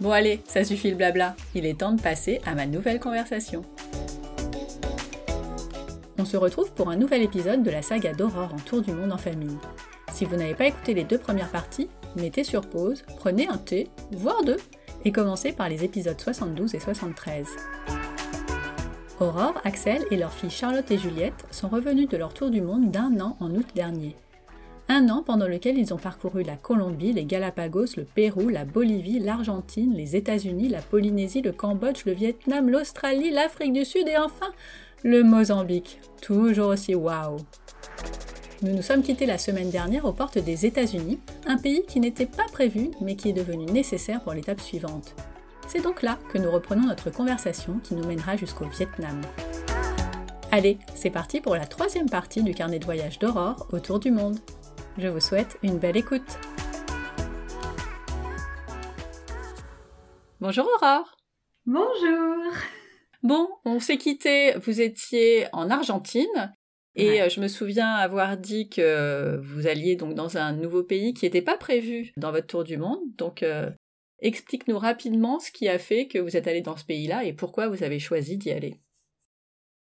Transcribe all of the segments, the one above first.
Bon allez, ça suffit le blabla, il est temps de passer à ma nouvelle conversation. On se retrouve pour un nouvel épisode de la saga d'Aurore en tour du monde en famille. Si vous n'avez pas écouté les deux premières parties, mettez sur pause, prenez un thé, voire deux, et commencez par les épisodes 72 et 73. Aurore, Axel et leur fille Charlotte et Juliette sont revenus de leur tour du monde d'un an en août dernier. Un an pendant lequel ils ont parcouru la Colombie, les Galapagos, le Pérou, la Bolivie, l'Argentine, les États-Unis, la Polynésie, le Cambodge, le Vietnam, l'Australie, l'Afrique du Sud et enfin le Mozambique. Toujours aussi waouh! Nous nous sommes quittés la semaine dernière aux portes des États-Unis, un pays qui n'était pas prévu mais qui est devenu nécessaire pour l'étape suivante. C'est donc là que nous reprenons notre conversation qui nous mènera jusqu'au Vietnam. Allez, c'est parti pour la troisième partie du carnet de voyage d'Aurore autour du monde. Je vous souhaite une belle écoute. Bonjour Aurore. Bonjour. Bon, on s'est quitté, vous étiez en Argentine et euh, je me souviens avoir dit que vous alliez donc dans un nouveau pays qui n'était pas prévu dans votre tour du monde. Donc euh, explique-nous rapidement ce qui a fait que vous êtes allé dans ce pays-là et pourquoi vous avez choisi d'y aller.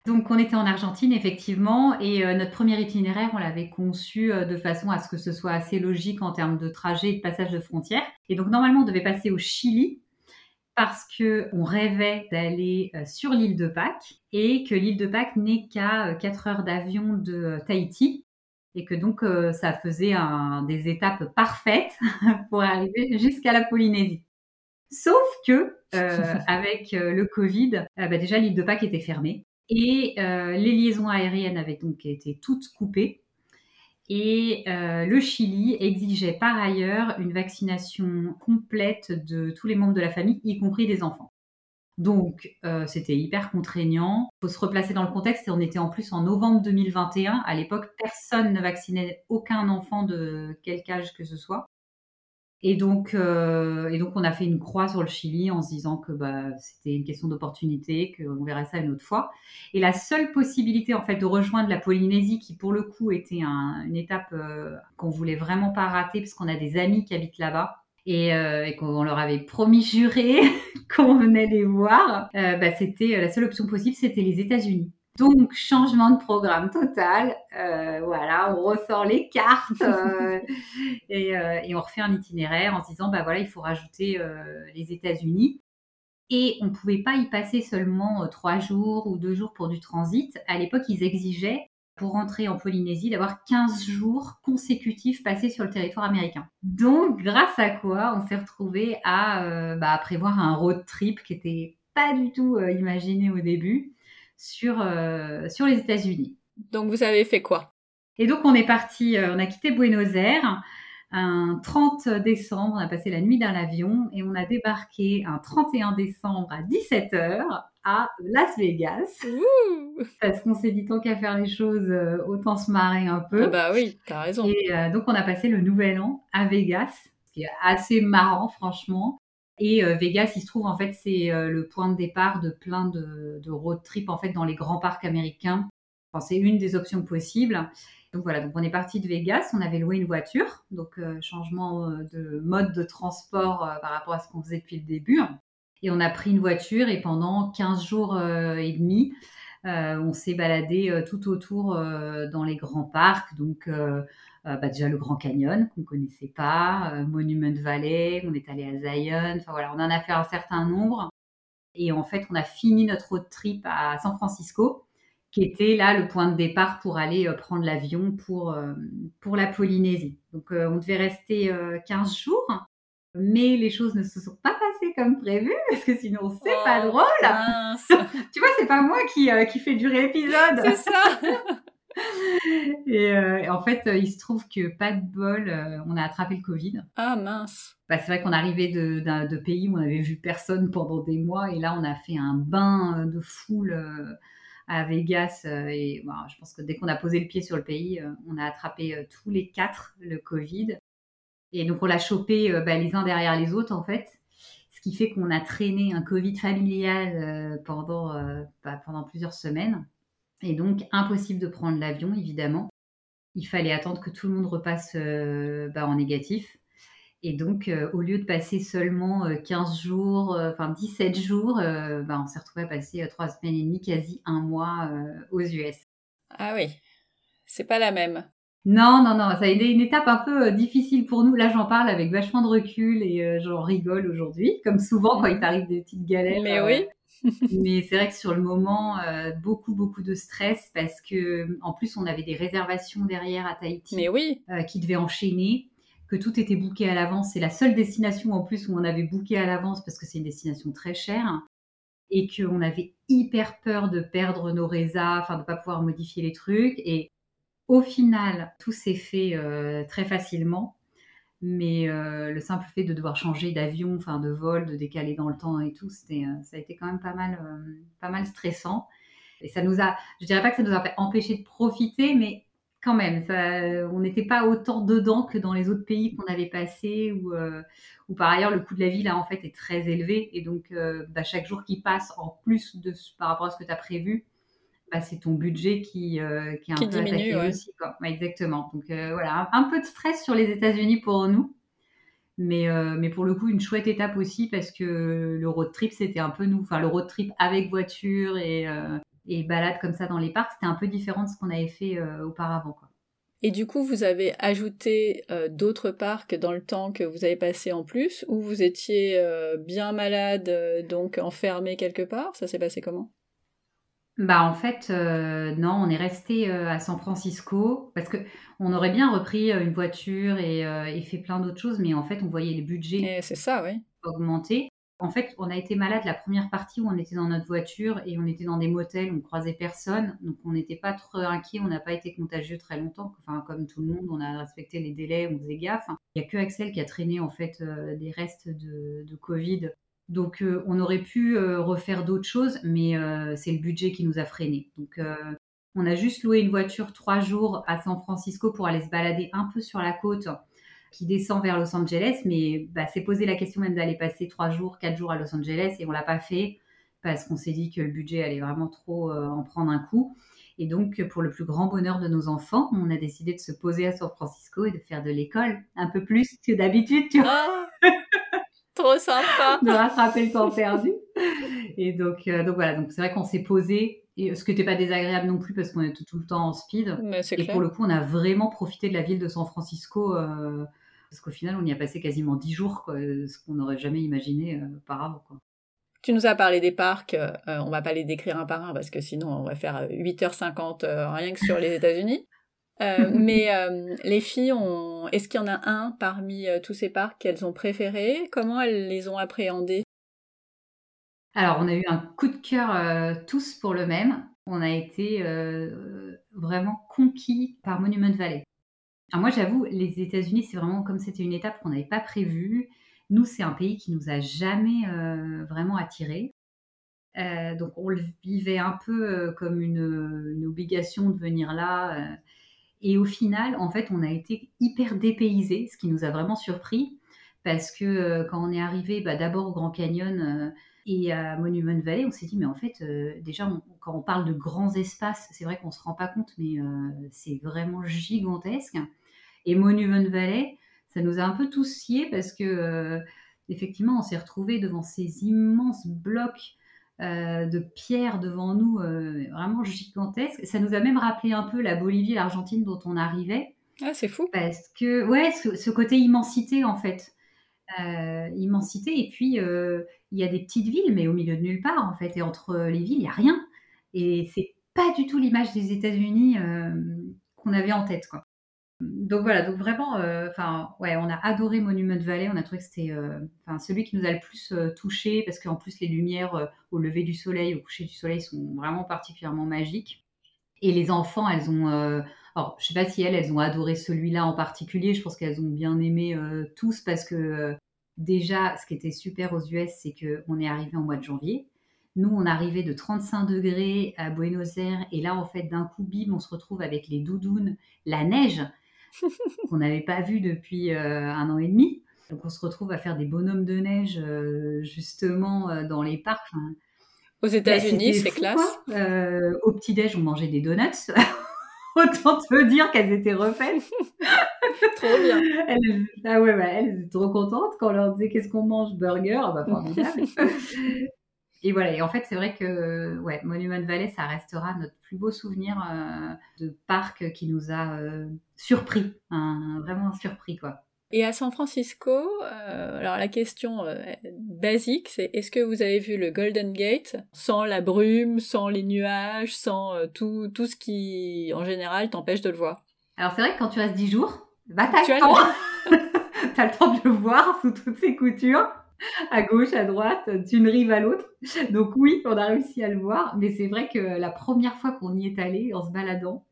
Donc on était en Argentine effectivement et euh, notre premier itinéraire on l'avait conçu euh, de façon à ce que ce soit assez logique en termes de trajet et de passage de frontières. Et donc normalement on devait passer au Chili parce que on rêvait d'aller euh, sur l'île de Pâques et que l'île de Pâques n'est qu'à 4 heures d'avion de Tahiti et que donc ça faisait des étapes parfaites pour arriver jusqu'à la Polynésie. Sauf que avec le Covid, bah, déjà l'île de Pâques était fermée. Et euh, les liaisons aériennes avaient donc été toutes coupées. Et euh, le Chili exigeait par ailleurs une vaccination complète de tous les membres de la famille, y compris des enfants. Donc, euh, c'était hyper contraignant. Il faut se replacer dans le contexte. Et on était en plus en novembre 2021. À l'époque, personne ne vaccinait aucun enfant de quelque âge que ce soit. Et donc, euh, et donc, on a fait une croix sur le Chili en se disant que bah, c'était une question d'opportunité, qu'on verrait ça une autre fois. Et la seule possibilité, en fait, de rejoindre la Polynésie, qui pour le coup était une étape euh, qu'on voulait vraiment pas rater, parce qu'on a des amis qui habitent là-bas. Et, euh, qu'on leur avait promis juré qu'on venait les voir, bah, c'était la seule option possible, c'était les États-Unis. Donc, changement de programme total. Euh, voilà, on ressort les cartes euh, euh, et, on refait un itinéraire en se disant, bah voilà, il faut rajouter les États-Unis. Et on ne pouvait pas y passer seulement trois jours ou deux jours pour du transit. À l'époque, ils exigeaient, pour rentrer en Polynésie, d'avoir 15 jours consécutifs passés sur le territoire américain. Donc, grâce à quoi on s'est retrouvé à, bah, à prévoir un road trip qui était pas du tout imaginé au début sur, euh, sur les États-Unis. Donc vous avez fait quoi? Et donc on est parti, euh, on a quitté Buenos Aires un 30 décembre, on a passé la nuit dans l'avion et on a débarqué un 31 décembre à 17h à Las Vegas. Parce qu'on s'est dit tant qu'à faire les choses, euh, autant se marrer un peu. Ah bah oui, t'as raison. Et donc on a passé le nouvel an à Vegas, ce qui est assez marrant franchement. Et euh, Vegas, il se trouve en fait, c'est euh, le point de départ de plein de, road trips en fait dans les grands parcs américains. Enfin, c'est une des options possibles. Donc voilà, donc on est parti de Vegas, on avait loué une voiture, donc euh, changement de mode de transport par rapport à ce qu'on faisait depuis le début. Et on a pris une voiture et pendant 15 jours et demi, on s'est baladé tout autour dans les grands parcs, donc bah, déjà le Grand Canyon qu'on connaissait pas, euh, Monument Valley, on est allé à Zion, enfin voilà, on en a fait un certain nombre. Et en fait, on a fini notre road trip à San Francisco. qui était là le point de départ pour aller prendre l'avion pour, pour la Polynésie. Donc on devait rester 15 jours, mais les choses ne se sont pas passées comme prévu, parce que sinon c'est pas oh, drôle. tu vois, c'est pas moi qui, qui fait durer l'épisode. C'est ça. et, en fait, il se trouve que pas de bol, on a attrapé le Covid. Ah mince. Bah, c'est vrai qu'on arrivait de, de, pays où on avait vu personne pendant des mois, et là on a fait un bain de foule à Vegas. Euh, et je pense que dès qu'on a posé le pied sur le pays, euh, on a attrapé euh, tous les quatre le Covid. Et donc on l'a chopé bah, les uns derrière les autres en fait. Ce qui fait qu'on a traîné un Covid familial pendant, bah, pendant plusieurs semaines. Et donc impossible de prendre l'avion évidemment. Il fallait attendre que tout le monde repasse bah, en négatif. Et donc, euh, au lieu de passer seulement 15 euh, jours, euh, enfin 17 jours, bah, on s'est retrouvé à passer 3 semaines et demie, quasi un mois aux US. Ah oui, c'est pas la même. Non, non, non, ça a été une étape un peu difficile pour nous. Là, j'en parle avec vachement de recul et j'en rigole aujourd'hui, comme souvent quand il t'arrive des petites galères. Mais oui. Mais c'est vrai que sur le moment, beaucoup, beaucoup de stress parce que, en plus, on avait des réservations derrière à Tahiti. Mais oui. qui devaient enchaîner que tout était booké à l'avance. C'est la seule destination en plus où on avait booké à l'avance parce que c'est une destination très chère et qu'on avait hyper peur de perdre nos résas, enfin de pas pouvoir modifier les trucs. Et au final, tout s'est fait euh, très facilement. Mais euh, le simple fait de devoir changer d'avion, enfin de vol, de décaler dans le temps et tout, c'était, euh, ça a été quand même pas mal, pas mal stressant. Et ça nous a, je dirais pas que ça nous a empêché de profiter, mais quand même, on n'était pas autant dedans que dans les autres pays qu'on avait passés, où, euh, par ailleurs le coût de la vie là en fait est très élevé et donc euh, bah, chaque jour qui passe en plus de par rapport à ce que tu as prévu, bah, c'est ton budget qui, euh, qui est un peu diminue, aussi. exactement. Donc voilà, un, peu de stress sur les États-Unis pour nous. Mais, mais pour le coup, une chouette étape aussi parce que le road trip, c'était un peu nous. Enfin, le road trip avec voiture et, et balade comme ça dans les parcs, c'était un peu différent de ce qu'on avait fait euh, auparavant. Quoi. Et du coup, vous avez ajouté euh, d'autres parcs dans le temps que vous avez passé en plus, ou vous étiez euh, bien malade, donc enfermé quelque part? Ça s'est passé comment? Bah en fait non, on est resté à San Francisco parce que on aurait bien repris une voiture et, et fait plein d'autres choses, mais en fait on voyait les budgets c'est ça, oui. augmenter. En fait, on a été malade la première partie où on était dans notre voiture et on était dans des motels, on croisait personne, donc on n'était pas trop inquiet, on n'a pas été contagieux très longtemps. Enfin, comme tout le monde, on a respecté les délais, on faisait gaffe. Il n'y a que Axel qui a traîné en fait euh, des restes de, Covid. Donc, euh, on aurait pu euh, refaire d'autres choses, mais c'est le budget qui nous a freinés. Donc, on a juste loué une voiture trois jours à San Francisco pour aller se balader un peu sur la côte qui descend vers Los Angeles, mais bah, c'est posé la question même d'aller passer trois jours, quatre jours à Los Angeles et on l'a pas fait parce qu'on s'est dit que le budget allait vraiment trop euh, en prendre un coup. Et donc, pour le plus grand bonheur de nos enfants, on a décidé de se poser à San Francisco et de faire de l'école un peu plus que d'habitude, tu vois. Ah, trop sympa. de rattraper le temps perdu. Et donc, euh, donc voilà, donc c'est vrai qu'on s'est posé, et ce qui n'était pas désagréable non plus parce qu'on était tout le temps en speed. et pour le coup, on a vraiment profité de la ville de San Francisco. Euh, parce qu'au final, on y a passé quasiment dix jours, ce qu'on n'aurait jamais imaginé euh, auparavant. Quoi. Tu nous as parlé des parcs, euh, on va pas les décrire un par un parce que sinon on va faire 8h50 euh, rien que sur les États-Unis. mais les filles, ont... est-ce qu'il y en a un parmi tous ces parcs qu'elles ont préféré Comment elles les ont appréhendés? Alors, on a eu un coup de cœur tous pour le même. On a été vraiment conquis par Monument Valley. Alors moi, j'avoue, les États-Unis, c'est vraiment comme c'était une étape qu'on n'avait pas prévue. Nous, c'est un pays qui nous a jamais euh, vraiment attirés. Euh, donc, on le vivait un peu euh, comme une, obligation de venir là. Et au final, en fait, on a été hyper dépaysés, ce qui nous a vraiment surpris. Parce que quand on est arrivé bah, d'abord au Grand Canyon et à Monument Valley, on s'est dit, mais en fait, déjà, quand on parle de grands espaces, c'est vrai qu'on ne se rend pas compte, mais c'est vraiment gigantesque. Et Monument Valley, ça nous a un peu tous sciés parce que euh, effectivement, on s'est retrouvé devant ces immenses blocs euh, de pierres devant nous, euh, vraiment gigantesques. Ça nous a même rappelé un peu la Bolivie, l'Argentine dont on arrivait. Ah, c'est fou. Parce que, ouais, ce, côté immensité en fait. immensité, et puis il y a des petites villes, mais au milieu de nulle part en fait, et entre les villes, il n'y a rien. Et c'est pas du tout l'image des États-Unis qu'on avait en tête, quoi. Donc voilà, donc vraiment, enfin ouais, on a adoré Monument Valley. On a trouvé que c'était, enfin celui qui nous a le plus touché parce qu'en plus les lumières au lever du soleil, au coucher du soleil sont vraiment particulièrement magiques. Et les enfants, elles ont, alors je sais pas si elles, elles ont adoré celui-là en particulier. Je pense qu'elles ont bien aimé tous parce que déjà, ce qui était super aux US, c'est que on est arrivé en mois de janvier. Nous, on arrivait de 35 degrés à Buenos Aires et là, en fait, d'un coup, bim, on se retrouve avec les doudounes, la neige qu'on n'avait pas vu depuis euh, un an et demi. Donc on se retrouve à faire des bonhommes de neige euh, justement euh, dans les parcs. Aux bah, États-Unis, c'est classe. au petit-déj, on mangeait des donuts. Autant te dire qu'elles étaient refaites. trop bien. Ah ouais, bah, elles étaient trop contentes quand on leur disait qu'est-ce qu'on mange, burger? Ah bah formidable. Et voilà, et en fait, c'est vrai que ouais, Monument Valley, ça restera notre plus beau souvenir euh, de parc qui nous a euh, surpris, vraiment surpris quoi. Et à San Francisco, euh, alors la question basique, c'est est-ce que vous avez vu le Golden Gate? Sans la brume, sans les nuages, sans tout, tout ce qui, en général, t'empêche de le voir Alors c'est vrai que quand tu restes 10 jours, bah t'as le temps. t'as le temps de le voir sous toutes ses coutures à gauche, à droite, d'une rive à l'autre. Donc oui, on a réussi à le voir, mais c'est vrai que la première fois qu'on y est allé en se baladant,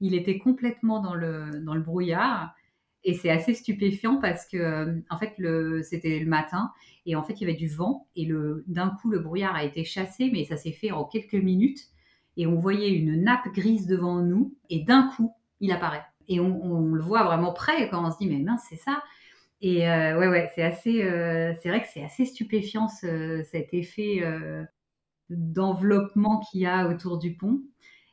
il était complètement dans le, dans le brouillard. Et c'est assez stupéfiant parce que, euh, en fait, c'était le matin et en fait, il y avait du vent et d'un coup, le brouillard a été chassé, mais ça s'est fait en quelques minutes et on voyait une nappe grise devant nous et d'un coup, il apparaît. Et on, on, le voit vraiment près quand on se dit, mais mince, c'est ça. Et euh, ouais, ouais, c'est assez, euh, c'est vrai que c'est assez stupéfiant cet effet euh, d'enveloppement qu'il y a autour du pont.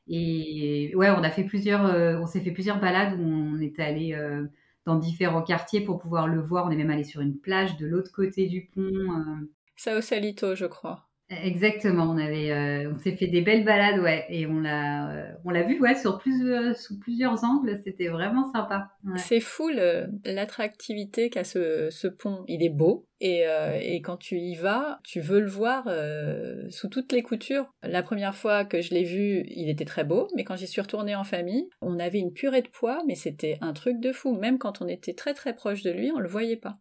Et ouais, on a fait plusieurs, on s'est fait plusieurs balades où on est allé dans différents quartiers pour pouvoir le voir. On est même allé sur une plage de l'autre côté du pont. Ça au Salito, je crois. Exactement, on avait, euh, on s'est fait des belles balades, ouais, et on l'a, euh, on l'a vu, ouais, sur plusieurs, sous plusieurs angles, c'était vraiment sympa. C'est fou l'attractivité qu'a ce, ce, pont. Il est beau et, euh, et, quand tu y vas, tu veux le voir sous toutes les coutures. La première fois que je l'ai vu, il était très beau, mais quand j'y suis retournée en famille, on avait une purée de poids, mais c'était un truc de fou. Même quand on était très très proche de lui, on le voyait pas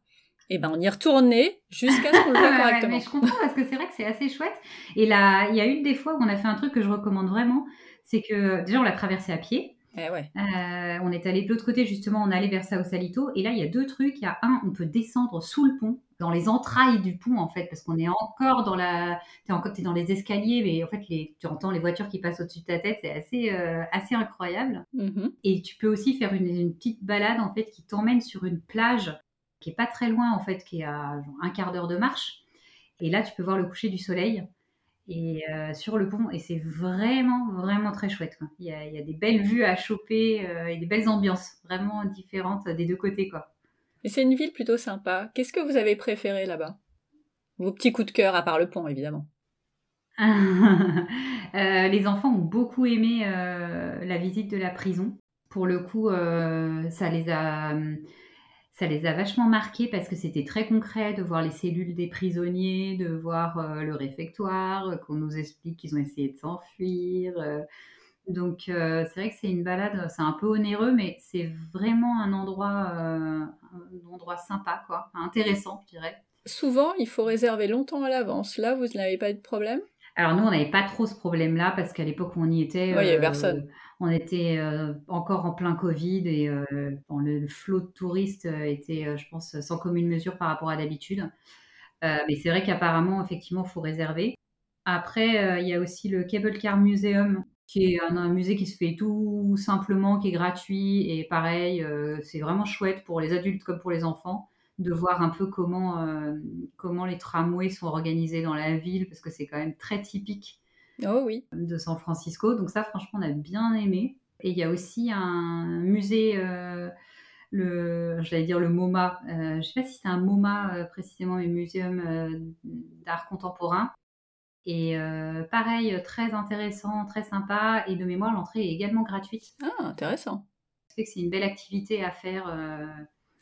et ben on y retournait jusqu'à ce qu'on le voit correctement. mais je comprends parce que c'est vrai que c'est assez chouette. Et là, il y a une des fois où on a fait un truc que je recommande vraiment, c'est que déjà on l'a traversé à pied. Eh ouais. euh, on est allé de l'autre côté justement, on allait vers Sao Salito et là il y a deux trucs. Il y a un, on peut descendre sous le pont, dans les entrailles du pont en fait, parce qu'on est encore dans la, t'es encore es dans les escaliers, mais en fait les, tu entends les voitures qui passent au-dessus de ta tête, c'est assez euh, assez incroyable. Mm-hmm. Et tu peux aussi faire une, une petite balade en fait qui t'emmène sur une plage qui est pas très loin en fait, qui est à un quart d'heure de marche. Et là, tu peux voir le coucher du soleil et euh, sur le pont et c'est vraiment vraiment très chouette. Il, y a, des belles vues à choper euh, et des belles ambiances vraiment différentes des deux côtés quoi. Et c'est une ville plutôt sympa. Qu'est-ce que vous avez préféré là-bas? Vos petits coups de cœur à part le pont évidemment. Euh, les enfants ont beaucoup aimé la visite de la prison. Pour le coup, ça les a ça les a vachement marqués parce que c'était très concret de voir les cellules des prisonniers, de voir euh, le réfectoire, euh, qu'on nous explique qu'ils ont essayé de s'enfuir. Euh. donc c'est vrai que c'est une balade, c'est un peu onéreux, mais c'est vraiment un endroit, un endroit sympa, quoi, intéressant, je dirais. Souvent, il faut réserver longtemps à l'avance. Là, vous n'avez pas eu de problème? Alors nous, on n'avait pas trop ce problème-là parce qu'à l'époque où on y était, il avait personne on était euh, encore en plein Covid et euh, le, flot de touristes euh, était, je pense, sans commune mesure par rapport à d'habitude. mais c'est vrai qu'apparemment, effectivement, il faut réserver. Après, il y a aussi le Cable Car Museum, qui est un, musée qui se fait tout simplement, qui est gratuit. Et pareil, c'est vraiment chouette pour les adultes comme pour les enfants de voir un peu comment, comment les tramways sont organisés dans la ville, parce que c'est quand même très typique Oh oui. De San Francisco. Donc ça, franchement, on a bien aimé. Et il y a aussi un musée, euh, le, j'allais dire le MoMA. Euh, je ne sais pas si c'est un MoMA euh, précisément, mais Muséum d'art contemporain. Et pareil, très intéressant, très sympa. Et de mémoire, l'entrée est également gratuite. Ah, intéressant. Ça que c'est une belle activité à faire.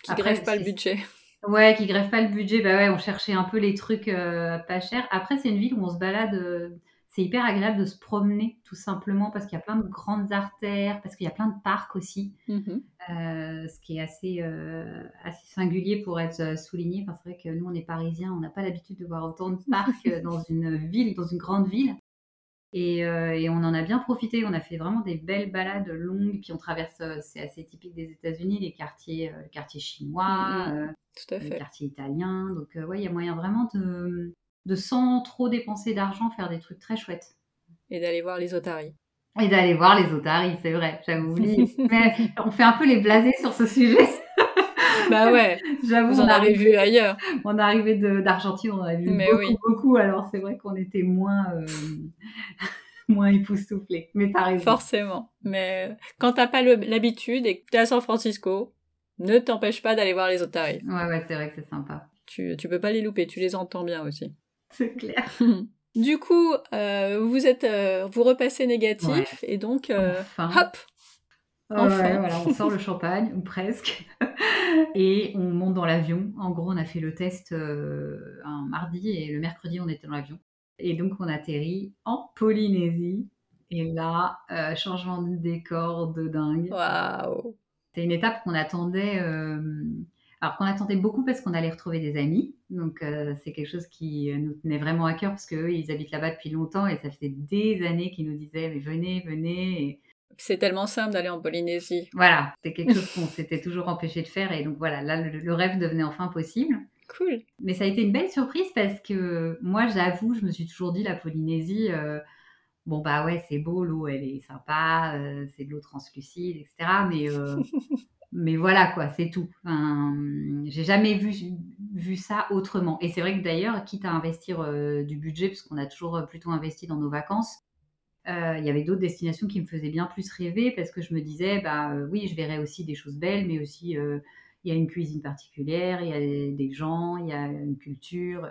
qui ne grève pas le budget. Ouais, qui grève pas le budget. Bah ouais, on cherchait un peu les trucs pas chers. Après, c'est une ville où on se balade c'est hyper agréable de se promener tout simplement parce qu'il y a plein de grandes artères, parce qu'il y a plein de parcs aussi, Mhm. euh, ce qui est assez, euh, assez singulier pour être euh, souligné. Enfin, c'est vrai que nous, on est parisiens, on n'a pas l'habitude de voir autant de parcs dans une ville, dans une grande ville. Et, euh, et on en a bien profité. On a fait vraiment des belles balades longues. Puis on traverse, c'est assez typique des États-Unis, les quartiers, le quartier chinois, Mhm. euh, Tout à le fait. quartier italien. Donc, ouais, il y a moyen vraiment de, de, sans trop dépenser d'argent, faire des trucs très chouettes. Et d'aller voir les otaries. Et d'aller voir les otaries, c'est vrai, j'avais oublié. Mais on fait un peu les blasés sur ce sujet. bah ouais, J'avoue, vous on, en avez vu ailleurs. on est arrivé d'Argentine, on en a vu Mais beaucoup, oui. beaucoup. Alors c'est vrai qu'on était moins, euh, moins époustouflés. Mais t'as raison. Forcément. Mais euh, quand t'as pas l'habitude et que t'es à San Francisco, ne t'empêche pas d'aller voir les otaries. Ouais, ouais, c'est vrai que c'est sympa. Tu, tu peux pas les louper, tu les entends bien aussi. C'est clair. Du coup, euh, vous êtes, euh, vous repassez négatif Ouais. et donc, euh, Enfin. hop, Enfin. ouais, voilà, on sort le champagne, ou presque, et on monte dans l'avion. En gros, on a fait le test euh, un mardi et le mercredi, on était dans l'avion. Et donc, on atterrit en Polynésie. Et là, euh, changement de décor de dingue. waouh, C'est une étape qu'on attendait, euh, alors qu'on attendait beaucoup parce qu'on allait retrouver des amis. Donc, euh, c'est quelque chose qui nous tenait vraiment à cœur parce qu'eux, ils habitent là-bas depuis longtemps et ça faisait des années qu'ils nous disaient, mais venez, venez. Et c'est tellement simple d'aller en Polynésie. voilà, c'est quelque chose qu'on s'était toujours empêché de faire et donc voilà, là le, le rêve devenait enfin possible. Cool. Mais ça a été une belle surprise parce que moi, j'avoue, je me suis toujours dit la Polynésie, euh, bon bah ouais, c'est beau, l'eau elle est sympa, euh, c'est de l'eau translucide, etc. Mais euh, mais voilà quoi, c'est tout. Enfin, J'ai jamais vu vu ça autrement. Et c'est vrai que d'ailleurs, quitte à investir euh, du budget, parce qu'on a toujours plutôt investi dans nos vacances. Euh, il y avait d'autres destinations qui me faisaient bien plus rêver parce que je me disais, bah euh, oui, je verrais aussi des choses belles, mais aussi euh, il y a une cuisine particulière, il y a des gens, il y a une culture.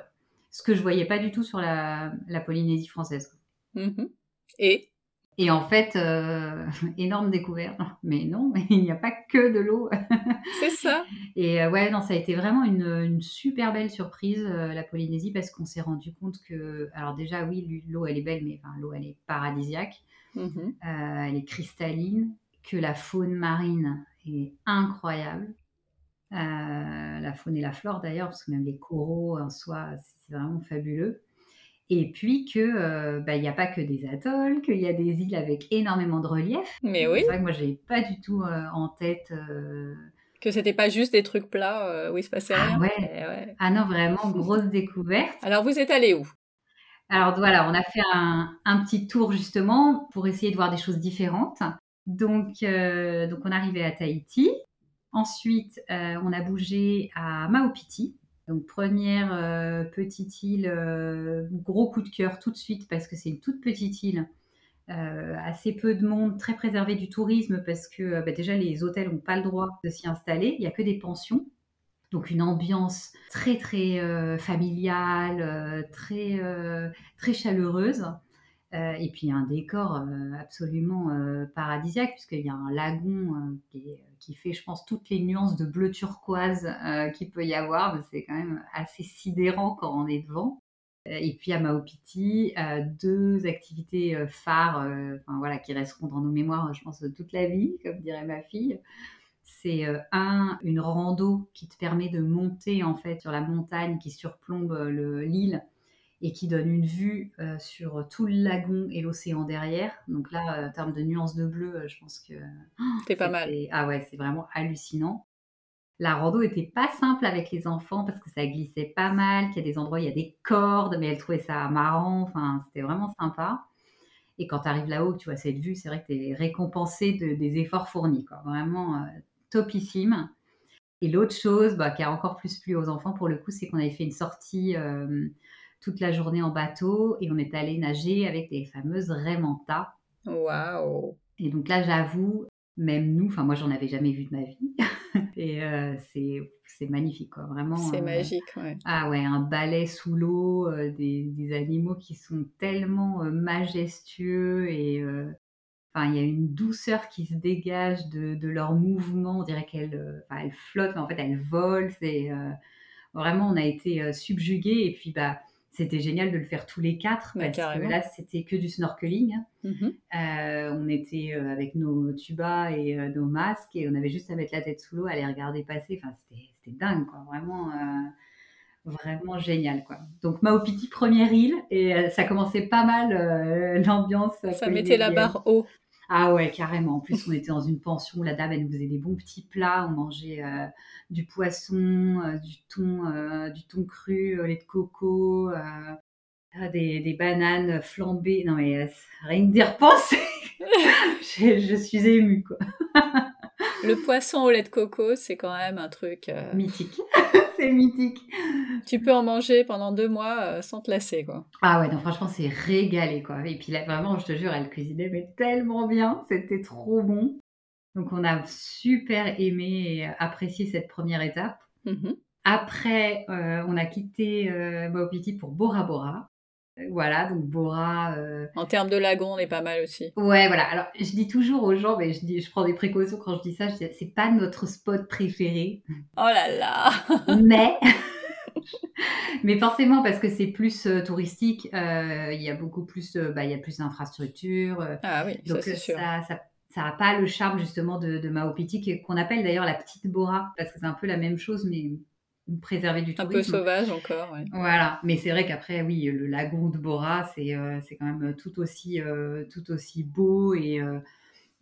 Ce que je voyais pas du tout sur la, Polynésie française. Mhm. Et? Et en fait, euh, énorme découverte. Mais non, il n'y a pas que de l'eau. c'est ça. Et euh, ouais, non, ça a été vraiment une, une super belle surprise, euh, la Polynésie, parce qu'on s'est rendu compte que, alors déjà, oui, l'eau, elle est belle, mais enfin, l'eau, elle est paradisiaque. Mhm. Euh, elle est cristalline, que la faune marine est incroyable. La faune et la flore d'ailleurs, parce que même les coraux en soi, c'est vraiment fabuleux. Et puis que euh, bah, il n'y a pas que des atolls, qu'il y a des îles avec énormément de relief. Mais oui, C'est vrai que moi, j'ai pas du tout euh, en tête. euh, que c'était pas juste des trucs plats euh, où il se passait Ah rien. ouais. Eh ouais. Ah non, vraiment grosse découverte. Alors vous êtes allé où? Alors voilà, on a fait un, un petit tour justement pour essayer de voir des choses différentes. Donc, donc on est arrivé à Tahiti. Ensuite, on a bougé à Maupiti. Donc première euh, petite île, euh, gros coup de cœur tout de suite parce que c'est une toute petite île, euh, assez peu de monde, très préservée du tourisme parce que bah, déjà les hôtels n'ont pas le droit de s'y installer. Il n'y a que des pensions. Donc une ambiance très très familiale, très très chaleureuse. Euh, et puis un décor euh, absolument euh, paradisiaque, puisqu'il y a un lagon qui, fait, je pense, toutes les nuances de bleu turquoise qu'il peut y avoir. C'est quand même assez sidérant quand on est devant. Et puis à Maupiti, deux activités phares enfin, voilà, qui resteront dans nos mémoires, je pense, toute la vie, comme dirait ma fille. C'est un, une rando qui te permet de monter en fait sur la montagne qui surplombe le- l'île et qui donne une vue euh, sur tout le lagon et l'océan derrière. Donc là, euh, en termes de nuances de bleu, euh, je pense que C'était pas mal. Ah ouais, c'est vraiment hallucinant. La rando était pas simple avec les enfants parce que ça glissait pas mal, qu'il y a des endroits où il y a des cordes, mais elle trouvait ça marrant. Enfin, c'était vraiment sympa. Et quand tu arrives là-haut, tu vois cette vue, c'est vrai que tu es récompensé de- des efforts fournis. Quoi. Vraiment topissime. Et l'autre chose bah, qui a encore plus plu aux enfants, pour le coup, c'est qu'on avait fait une sortie euh, toute la journée en bateau et on est allé nager avec des fameuses raimentas. Waouh. Et donc là, j'avoue, même nous, enfin moi, j'en avais jamais vu de ma vie. et euh, c'est c'est magnifique, quoi. Vraiment. C'est euh, magique, ouais. ah ouais, un balai sous l'eau, euh, des, des animaux qui sont tellement euh, majestueux et enfin il y a une douceur qui se dégage de, de leurs mouvements. On dirait qu'elles euh, enfin, flottent, mais en fait elles volent. C'est euh, vraiment on a été euh, subjugués et puis bah c'était génial de le faire tous les quatre parce que là, c'était que du snorkeling. Mhm. Euh, on était euh, avec nos tubas et euh, nos masques et on avait juste à mettre la tête sous l'eau, à les regarder passer. Enfin, c'était c'était dingue, quoi. Vraiment, euh, vraiment génial, quoi. Donc, Maupiti, première île et ça commençait pas mal euh, l'ambiance. Ça mettait la barre haut. Ah ouais, carrément. En plus, on était dans une pension où la dame, elle nous faisait des bons petits plats. On mangeait euh, du poisson, euh, du thon, euh, du thon cru, au lait de coco, des, des bananes flambées. Non mais rien que d'y repenser, je, je suis émue, quoi. Le poisson au lait de coco, c'est quand même un truc. Mythique. c'est mythique. tu peux en manger pendant deux mois euh, sans te lasser, quoi. Ah ouais, non, franchement, c'est régalé, quoi. Et puis là, vraiment, je te jure, elle cuisinait mais tellement bien. C'était trop bon. Donc, on a super aimé et apprécié cette première étape. Mhm. Après, euh, on a quitté euh, Maupiti pour Bora Bora. Voilà, donc Bora. euh, En termes de lagon, on est pas mal aussi. Ouais, voilà. Alors, je dis toujours aux gens, mais je, dis, je prends des précautions quand je dis ça. Je dis, c'est pas notre spot préféré, Oh là là mais. mais forcément, parce que c'est plus euh, touristique, euh, il y a beaucoup plus, bah, il y a plus d'infrastructures. Ah oui, ça donc c'est sûr. ça, ça, ça a pas le charme justement de, de Maupiti, qui- qu'on appelle d'ailleurs la petite Bora, parce que c'est un peu la même chose, mais préservé du Un tourisme. peu sauvage encore, ouais. Voilà, mais c'est vrai qu'après, oui, le lagon de Bora, c'est euh, quand même tout aussi, euh, tout aussi beau. Et, euh,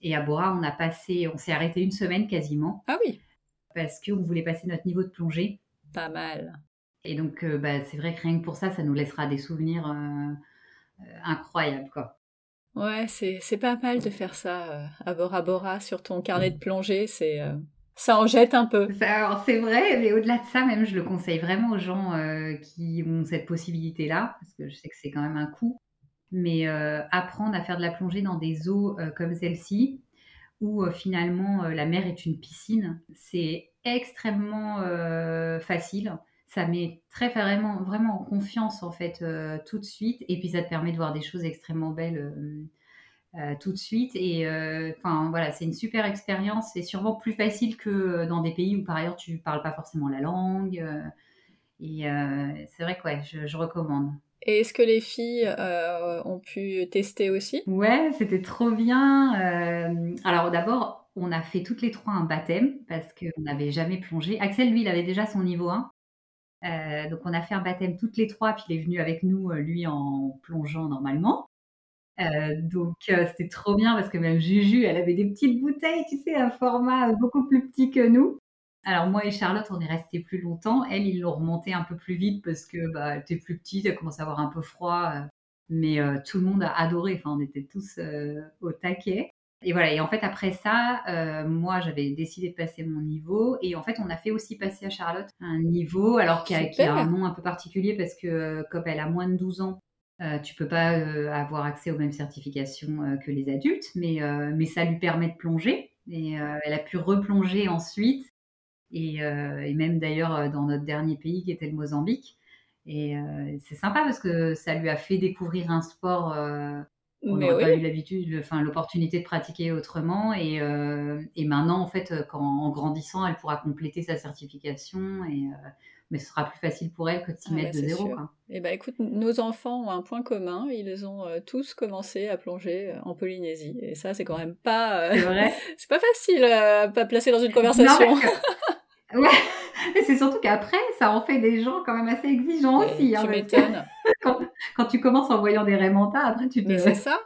et à Bora, on a passé, on s'est arrêté une semaine quasiment Ah oui, parce qu'on voulait passer notre niveau de plongée. pas mal. Et donc, euh, bah, c'est vrai que rien que pour ça, ça nous laissera des souvenirs euh, euh, incroyables, quoi. Ouais, c'est c'est pas mal de faire ça euh, à Bora Bora sur ton carnet de plongée, c'est euh, ça en jette un peu. C'est vrai, mais au-delà de ça, même, je le conseille vraiment aux gens euh, qui ont cette possibilité-là, parce que je sais que c'est quand même un coût. Mais euh, apprendre à faire de la plongée dans des eaux euh, comme celle-ci, où finalement la mer est une piscine, c'est extrêmement facile. Ça met très vraiment, vraiment en confiance en fait tout de suite, et puis ça te permet de voir des choses extrêmement belles tout de suite. Et euh, enfin voilà, c'est une super expérience. C'est sûrement plus facile que euh, dans des pays où par ailleurs tu parles pas forcément la langue. euh, et euh, c'est vrai que ouais, je, je recommande. Et est-ce que les filles euh, ont pu tester aussi? Ouais, c'était trop bien. Euh, alors d'abord, on a fait toutes les trois un baptême parce qu'on n'avait jamais plongé. Axel, lui, il avait déjà son niveau 1. Euh, donc on a fait un baptême toutes les trois, puis il est venu avec nous, euh, lui, en plongeant normalement. Euh, donc euh, c'était trop bien parce que même Juju, elle avait des petites bouteilles, tu sais, un format euh, beaucoup plus petit que nous. Alors moi et Charlotte, on est restés plus longtemps. Elle, ils l'ont remonté un peu plus vite parce que bah, elle était plus petite, elle commençait à avoir un peu froid. euh, mais tout le monde a adoré. Enfin, on était tous au taquet. Et voilà. Et en fait, après ça, moi, j'avais décidé de passer mon niveau. Et en fait, on a fait aussi passer à Charlotte un niveau, alors qui a, a un nom un peu particulier parce que comme elle a moins de 12 ans, euh, tu peux pas euh, avoir accès aux mêmes certifications euh, que les adultes, mais, euh, mais ça lui permet de plonger. Et elle a pu replonger ensuite. Et, et même d'ailleurs dans notre dernier pays qui était le Mozambique. Et c'est sympa parce que ça lui a fait découvrir un sport euh, qu'on Mais n'aurait pas oui, eu l'habitude, enfin l'opportunité de pratiquer autrement. Et, et maintenant, en fait, quand, en grandissant, elle pourra compléter sa certification. Et, mais ce sera plus facile pour elle que de s'y Ah mettre bah, de zéro. quoi. Eh ben écoute, nos enfants ont un point commun, ils ont euh, tous commencé à plonger euh, en Polynésie. Et ça, c'est quand même pas, euh, C'est vrai. c'est pas facile euh, à pas placer dans une Non, conversation. parce que- ouais. C'est surtout qu'après, ça en fait des gens quand même assez exigeants Et aussi. hein, tu m'étonnes. quand, quand tu commences en voyant des raimentas, après tu, te- Mais c'est ça.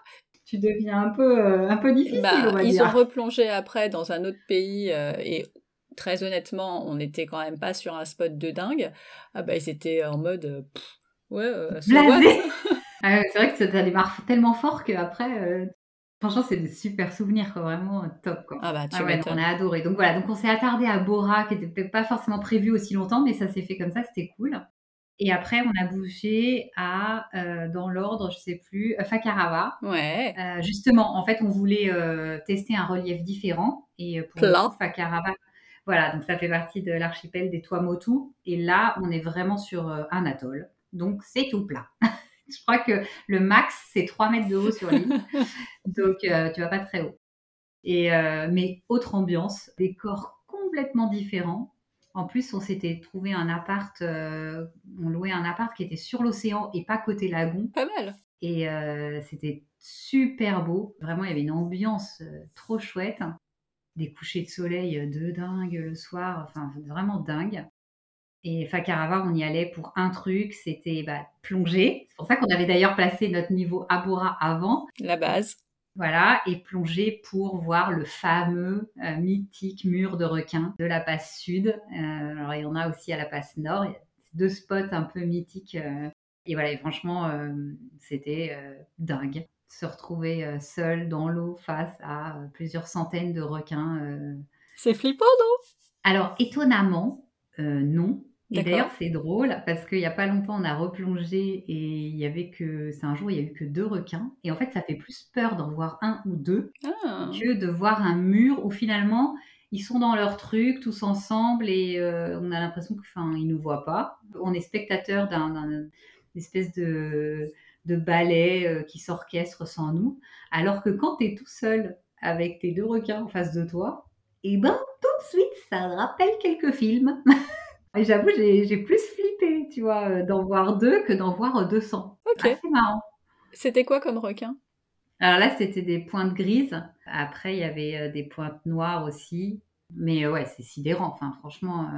tu deviens un peu, euh, un peu difficile, Bah, on va ils dire. ont replongé après dans un autre pays euh, et très honnêtement, on n'était quand même pas sur un spot de dingue. Ah bah ils étaient en mode euh, pff, ouais, euh, so Ah c'est vrai que ça, démarre tellement fort qu'après, euh, franchement, c'est des super souvenirs, quoi, vraiment euh, top. Quoi. Ah bah tu Ah ouais, on a adoré. Donc voilà, donc on s'est attardé à Bora, qui n'était pas forcément prévu aussi longtemps, mais ça s'est fait comme ça, c'était cool. Et après, on a bougé à, euh, dans l'ordre, je sais plus, Fakarava. Ouais. Euh, justement, en fait, on voulait euh, tester un relief différent. Et pour Plat. Fakarava, voilà, donc ça fait partie de l'archipel des Tuamotu. Et là, on est vraiment sur euh, un atoll. Donc, c'est tout plat. je crois que le max, c'est 3 mètres de haut sur l'île. donc, euh, tu vas pas très haut. Et, euh, mais autre ambiance, décor complètement différent. En plus, on s'était trouvé un appart, on louait un appart qui était sur l'océan et pas côté lagon. Pas mal. Et c'était super beau. Vraiment, il y avait une ambiance trop chouette. Des couchers de soleil de dingue le soir, enfin vraiment dingue. Et Fakarava, on y allait pour un truc, c'était bah, plonger. C'est pour ça qu'on avait d'ailleurs placé notre niveau Abora avant. La base. Voilà, et plonger pour voir le fameux euh, mythique mur de requins de la passe sud. Euh, alors il y en a aussi à la passe nord. Il y a deux spots un peu mythiques. Euh, et voilà, et franchement, c'était dingue. Se retrouver seul dans l'eau face à plusieurs centaines de requins. C'est flippant, non? Alors étonnamment, non. Et d'ailleurs, c'est drôle parce qu'il n'y a pas longtemps, on a replongé et il y avait que, c'est un jour, il y a eu que deux requins. Et en fait, ça fait plus peur d'en voir un ou deux ah. que de voir un mur où finalement, ils sont dans leur truc tous ensemble et euh, on a l'impression qu'ils ne nous voient pas. On est spectateur d'un espèce de, de ballet euh, qui s'orchestre sans nous. Alors que quand tu es tout seul avec tes deux requins en face de toi, et eh ben tout de suite, ça rappelle quelques films. Et j'avoue, j'ai plus flippé, tu vois, euh, d'en voir deux que d'en voir 200. Ok. C'est marrant. C'était quoi comme requin? Alors là, c'était des pointes grises. Après, il y avait euh, des pointes noires aussi. Mais ouais, c'est sidérant. Enfin, franchement.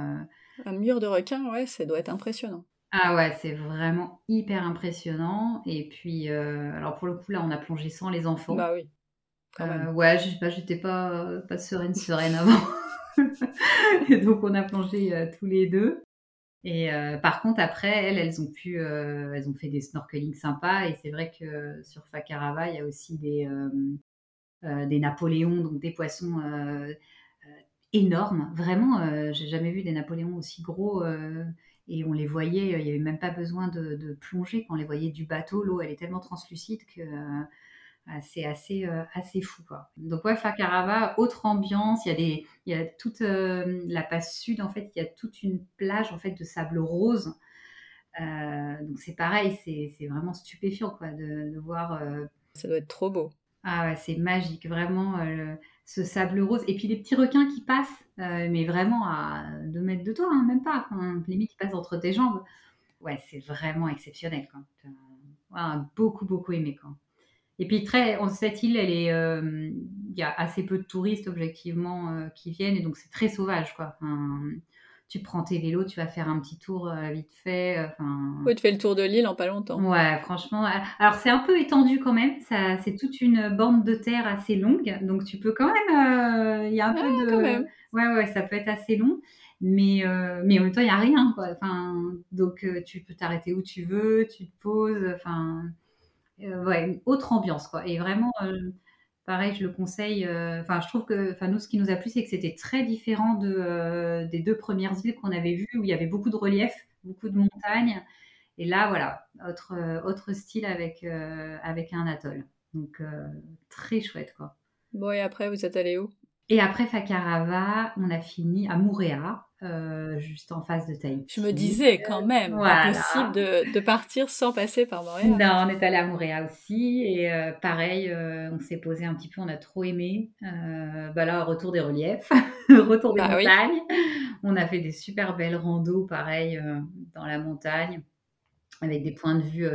Un mur de requins, ouais, ça doit être impressionnant. Ah ouais, c'est vraiment hyper impressionnant. Et puis, alors pour le coup, là, on a plongé sans les enfants. Bah oui. ouais, je sais pas, j'étais pas, pas sereine, sereine avant. et donc on a plongé euh, tous les deux. Et euh, par contre, après, elles, elles ont pu, euh, elles ont fait des snorkeling sympas. Et c'est vrai que sur Fakarava, il y a aussi des, des Napoléons, donc des poissons énormes. Vraiment, j'ai jamais vu des Napoléons aussi gros. Et on les voyait, il n'y avait même pas besoin de, de, plonger. Quand on les voyait du bateau, l'eau, elle est tellement translucide que ah, c'est assez, euh, assez fou. Quoi. Donc, ouais, Fakarava, autre ambiance. Il y a, des, il y a toute euh, la passe sud, en fait, il y a toute une plage en fait, de sable rose. Euh, donc, c'est pareil, c'est vraiment stupéfiant quoi, de, voir. Ça doit être trop beau. Ah ouais, c'est magique, vraiment, ce sable rose. Et puis les petits requins qui passent, mais vraiment à 2 mètres de toi, hein, même pas, limite qui passent entre tes jambes. Ouais, c'est vraiment exceptionnel. Quoi. beaucoup, beaucoup aimé. Quoi. Et puis très, cette île, euh, il y a assez peu de touristes objectivement euh, qui viennent et donc c'est très sauvage quoi. Tu prends tes vélos, tu vas faire un petit tour euh, vite fait. Enfin... Oui, tu fais le tour de l'île en pas longtemps. Ouais, franchement. Alors c'est un peu étendu quand même. Ça, c'est toute une bande de terre assez longue, donc tu peux quand même. Il y a un peu de. Quand même. Ouais, ouais, ça peut être assez long. Mais, mais en même temps, il n'y a rien. Quoi. Enfin, donc, tu peux t'arrêter où tu veux, tu te poses. Enfin, euh, ouais, une autre ambiance, quoi. Et vraiment, euh, pareil, je le conseille. Euh, enfin, je trouve que, enfin, nous, ce qui nous a plu, c'est que c'était très différent de, des deux premières îles qu'on avait vues, où il y avait beaucoup de relief, beaucoup de montagnes. Et là, voilà, autre, autre style avec, avec un atoll. Donc, très chouette, quoi. Bon, et après, vous êtes allé où? Et après Fakarava, on a fini à Moorea. Euh, juste en face de Tahiti. Je me disais quand même, impossible de, partir sans passer par Montréal. Non, on est allé à Montréal aussi et euh, pareil, euh, on s'est posé un petit peu, on a trop aimé. bah là, retour des reliefs, retour des bah montagnes. On a fait des super belles randos, pareil, dans la montagne, avec des points de vue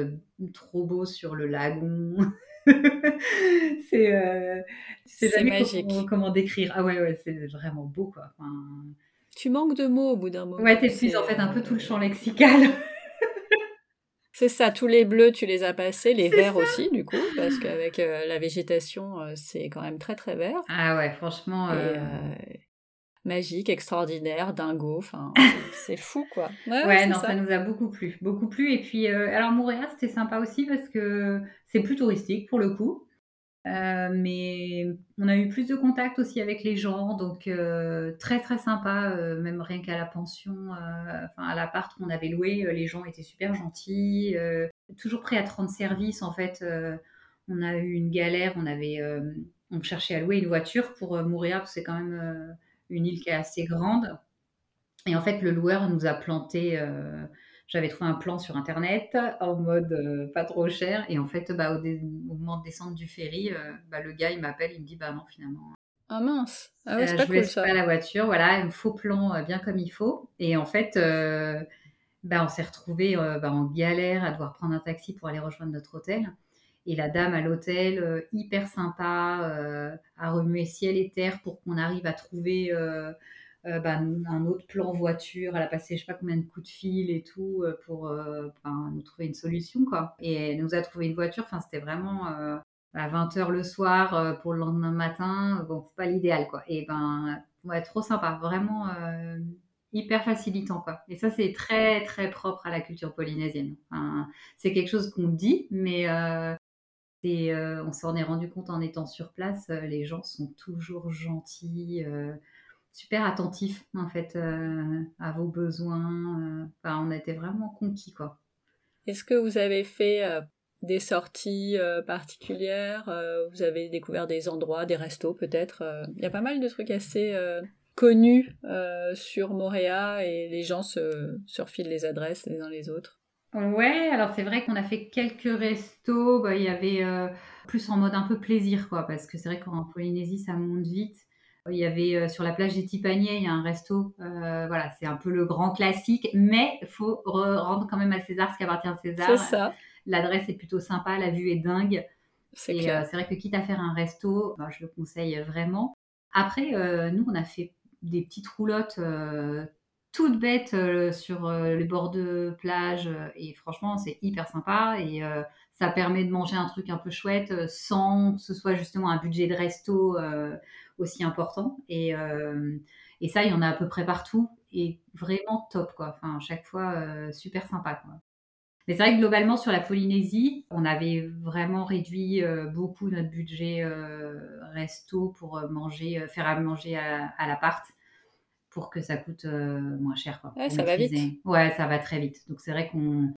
trop beaux sur le lagon. c'est c'est magique. Comment, comment, décrire Ah ouais, ouais, c'est vraiment beau quoi. Enfin, tu manques de mots au bout d'un moment. Ouais, t'épuises en fait un peu tout le champ lexical. C'est ça, tous les bleus, tu les as passés, les verts aussi, du coup, parce qu'avec euh, la végétation, euh, c'est quand même très très vert. Ah ouais, franchement. Euh, magique, extraordinaire, dingo, enfin, c'est fou quoi. Ouais, non, ça. nous a beaucoup plu, beaucoup plu. Et puis, alors Montréal, c'était sympa aussi parce que c'est plus touristique pour le coup. Euh, mais on a eu plus de contact aussi avec les gens, donc euh, très très sympa, euh, même rien qu'à la pension, enfin à l'appart qu'on avait loué, les gens étaient super gentils, toujours prêts à te rendre service en fait. on a eu une galère, on avait, on cherchait à louer une voiture pour mourir, parce que c'est quand même une île qui est assez grande. Et en fait, le loueur nous a planté j'avais trouvé un plan sur internet en mode euh, pas trop cher et en fait bah, au, moment de descendre du ferry, euh, bah, le gars il m'appelle, il me dit bah non finalement Ah mince, ah ouais, c'est pas je cool ça. pas la voiture, voilà, un faux plan bien comme il faut. Et en fait, bah, on s'est retrouvés bah, en galère à devoir prendre un taxi pour aller rejoindre notre hôtel. Et la dame à l'hôtel, hyper sympa, a remué ciel et terre pour qu'on arrive à trouver euh, bah, un autre plan voiture. Elle a passé je sais pas combien de coups de fil et tout euh, pour euh, nous trouver une solution. Quoi. Et elle nous a trouvé une voiture. Enfin, c'était vraiment à 20h le soir pour le lendemain matin. Bon, pas l'idéal. quoi. Et ben, ouais, trop sympa. Vraiment hyper facilitant quoi. Et ça c'est très très propre à la culture polynésienne. c'est quelque chose qu'on dit, mais on s'en est rendu compte en étant sur place. les gens sont toujours gentils super attentif en fait euh, à vos besoins. Euh, enfin, on été vraiment conquis quoi. Est-ce que vous avez fait euh, des sorties particulières Vous avez découvert des endroits, des restos peut-être Il y a pas mal de trucs assez connus sur Moréa et les gens se, se refilent les adresses les uns les autres. Ouais, alors c'est vrai qu'on a fait quelques restos. Bah, il y avait plus en mode un peu plaisir, quoi, parce que c'est vrai qu'en Polynésie, ça monte vite. Il y avait euh, sur la plage des Tipaniers, il y a un resto. Euh, voilà, c'est un peu le grand classique, mais il faut rendre quand même à César ce qui appartient à César. C'est ça. L'adresse est plutôt sympa, la vue est dingue. C'est euh, vrai que quitte à faire un resto, ben, je le conseille vraiment. Après, nous, on a fait des petites roulottes toutes bêtes sur le bord de plage et franchement, c'est hyper sympa et ça permet de manger un truc un peu chouette sans que ce soit justement un budget de resto aussi important. Et, euh, et ça, il y en a à peu près partout et vraiment top, quoi. Enfin, à chaque fois, euh, super sympa, quoi. Mais c'est vrai que globalement, sur la Polynésie, on avait vraiment réduit euh, beaucoup notre budget resto pour manger, faire à manger à, l'appart pour que ça coûte moins cher. Quoi, ouais, ça va vite. Ouais, ça va très vite. Donc c'est vrai qu'on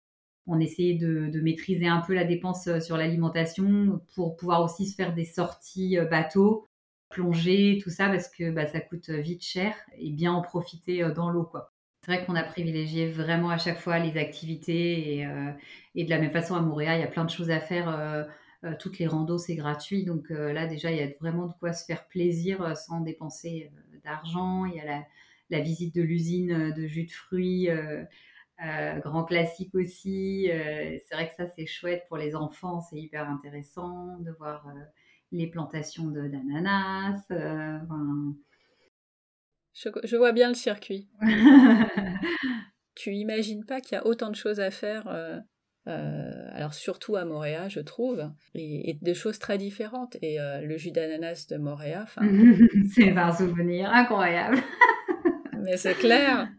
on essayait de, maîtriser un peu la dépense sur l'alimentation pour pouvoir aussi se faire des sorties bateau plonger, tout ça, parce que bah, ça coûte vite cher et bien en profiter euh, dans l'eau, quoi. C'est vrai qu'on a privilégié vraiment à chaque fois les activités et, euh, de la même façon à Montréal, il y a plein de choses à faire. Euh, toutes les randos, c'est gratuit. Donc là, déjà, il y a vraiment de quoi se faire plaisir sans dépenser d'argent. Il y a la, la, visite de l'usine de jus de fruits. Grand classique aussi. c'est vrai que ça, c'est chouette pour les enfants, c'est hyper intéressant de voir les plantations d'ananas. Euh, je, vois bien le circuit. tu imagines pas qu'il y a autant de choses à faire, euh, euh, alors surtout à Moréa, je trouve, et, de choses très différentes. Et le jus d'ananas de Moréa, c'est un souvenir incroyable. mais c'est clair,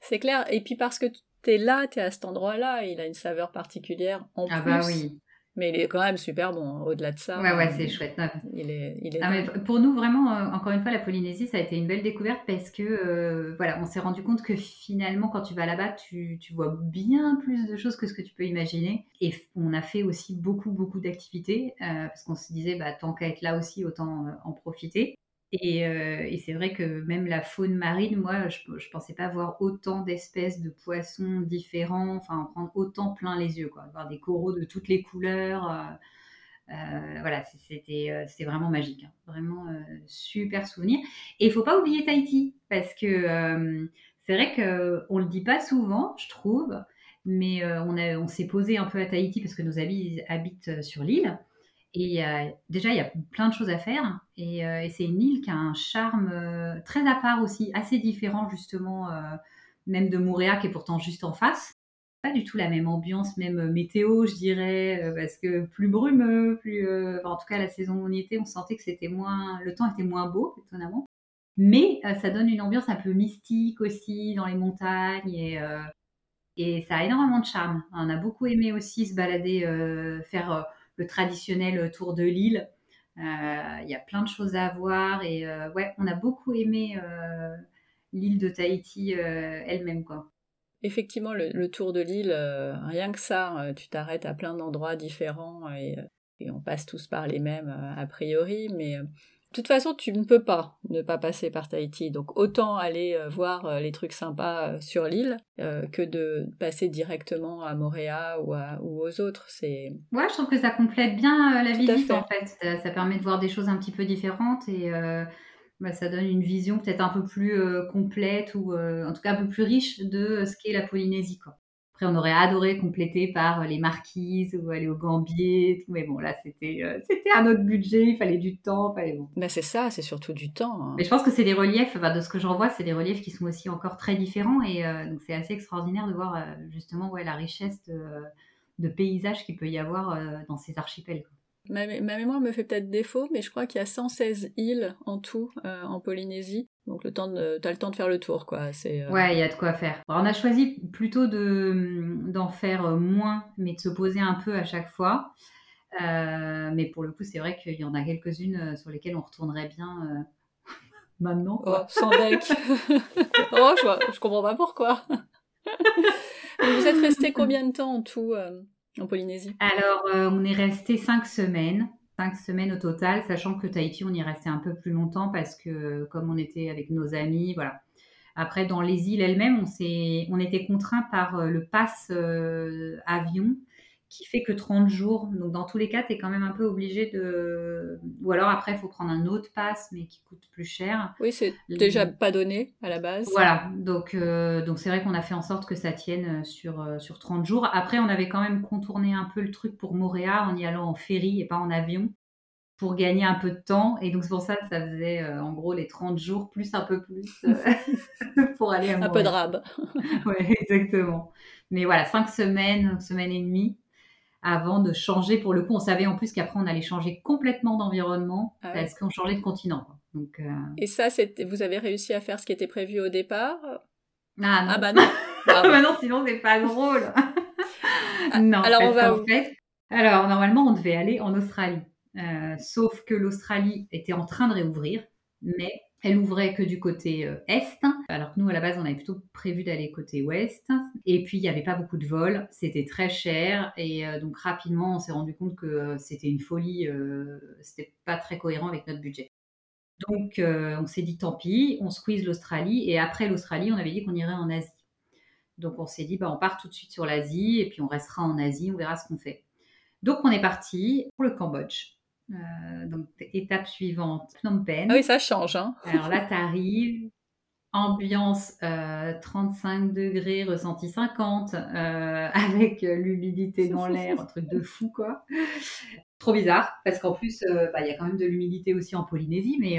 c'est clair. Et puis parce que tu es là, tu es à cet endroit-là, il a une saveur particulière en ah plus. bah oui. Mais il est quand même super bon, hein, au-delà de ça. Ouais, ouais, c'est chouette. Il est, il est ah, mais pour nous, vraiment, euh, encore une fois, la Polynésie, ça a été une belle découverte parce que, euh, voilà, on s'est rendu compte que finalement, quand tu vas là-bas, tu, tu, vois bien plus de choses que ce que tu peux imaginer. Et on a fait aussi beaucoup, beaucoup d'activités euh, parce qu'on se disait, bah, tant qu'à être là aussi, autant en profiter. Euh, et, c'est vrai que même la faune marine, moi, je ne pensais pas voir autant d'espèces de poissons différents, enfin, en prendre autant plein les yeux, quoi. Voir des coraux de toutes les couleurs. Euh, euh, voilà, c'était vraiment magique. Hein. Vraiment super souvenir. Et il faut pas oublier Tahiti, parce que c'est vrai qu'on ne le dit pas souvent, je trouve, mais on, on s'est posé un peu à Tahiti parce que nos amis habitent sur l'île. Et déjà, il y a plein de choses à faire. Et, euh, c'est une île qui a un charme euh, très à part aussi, assez différent justement, euh, même de Moorea qui est pourtant juste en face. Pas du tout la même ambiance, même météo, je dirais, parce que plus brumeux, plus. en tout cas, la saison où on y était, on sentait que c'était moins. Le temps était moins beau, étonnamment. Mais ça donne une ambiance un peu mystique aussi dans les montagnes et, et ça a énormément de charme. On a beaucoup aimé aussi se balader, faire traditionnel tour de l'île. Euh, il y a plein de choses à voir et euh, ouais, on a beaucoup aimé euh, l'île de Tahiti elle-même quoi. Effectivement, le, tour de l'île, rien que ça, tu t'arrêtes à plein d'endroits différents et, et, on passe tous par les mêmes a priori, mais de toute façon, tu ne peux pas ne pas passer par Tahiti. Donc autant aller euh, voir euh, les trucs sympas euh, sur l'île que de passer directement à Moréa ou, aux autres. C'est ouais, je trouve que ça complète bien la visite en fait. Ça, permet de voir des choses un petit peu différentes et Bah, ça donne une vision peut-être un peu plus complète ou en tout cas un peu plus riche de ce qu'est la Polynésie. Quoi. Après, on aurait adoré compléter par les marquises ou aller au Gambier. Mais bon, là, c'était c'était un autre budget, il fallait du temps. Fallait bon. Mais c'est ça, c'est surtout du temps. Hein. Mais je pense que c'est des reliefs, de ce que j'en vois, c'est des reliefs qui sont aussi encore très différents. Et donc, c'est assez extraordinaire de voir justement ouais, la richesse de, de paysages qu'il peut y avoir dans ces archipels. Ma, mémoire me fait peut-être défaut, mais je crois qu'il y a 116 îles en tout euh, en Polynésie. Donc le temps de, t'as le temps de faire le tour, quoi. C'est, euh, Ouais, il y a de quoi faire. on a choisi plutôt de, d'en faire moins, mais de se poser un peu à chaque fois. Euh, mais pour le coup, c'est vrai qu'il y en a quelques-unes sur lesquelles on retournerait bien maintenant. Quoi. Oh, sans deck. oh, je, je comprends pas pourquoi. vous êtes resté combien de temps en tout en Polynésie? Alors, euh, on est resté cinq semaines. Cinq semaines au total, sachant que Tahiti, on y restait un peu plus longtemps parce que comme on était avec nos amis, voilà. Après, dans les îles elles-mêmes, on, on était contraint par euh, le pass euh, avion qui fait que 30 jours. Donc, dans tous les cas, tu es quand même un peu obligé de. Ou alors, après, il faut prendre un autre pass, mais qui coûte plus cher. Oui, c'est déjà pas donné à la base. Voilà. Donc, euh, donc c'est vrai qu'on a fait en sorte que ça tienne euh, sur, euh, sur 30 jours. Après, on avait quand même contourné un peu le truc pour Montréal en y allant en ferry et pas en avion pour gagner un peu de temps. Et donc, c'est pour ça que ça faisait en gros les 30 jours plus un peu plus pour aller à Montréal. Un peu de rab. oui, exactement. Mais voilà, 5 semaines, semaine et demie avant de changer. Pour le coup, on savait en plus qu'après, on allait changer complètement d'environnement ah parce qu'on changeait de continent. Donc, euh, Et ça, vous avez réussi à faire ce qui était prévu au départ? Ah, non. ah bah non. Ah bah non, sinon c'est pas drôle. Ah, non. Alors on va où? fait, Alors normalement, on devait aller en Australie. Euh, sauf que l'Australie était en train de réouvrir, mais elle ouvrait que du côté euh, est, alors que nous, à la base, on avait plutôt prévu d'aller côté ouest. Et puis, il n'y avait pas beaucoup de vols, c'était très cher. Et euh, donc, rapidement, on s'est rendu compte que euh, c'était une folie, c'était pas très cohérent avec notre budget. Donc, on s'est dit, tant pis, on squeeze l'Australie. Et après l'Australie, on avait dit qu'on irait en Asie. Donc, on s'est dit, bah, on part tout de suite sur l'Asie et puis on restera en Asie, on verra ce qu'on fait. Donc, on est parti pour le Cambodge. Euh, donc, étape suivante, Phnom Penh. Ah oui, ça change. Hein. Alors là, tu arrives, ambiance 35 euh, degrés, ressenti 50, euh, avec l'humidité dans l'air, un truc de fou, quoi. Trop bizarre, parce qu'en plus, bah, il y a quand même de l'humidité aussi en Polynésie, mais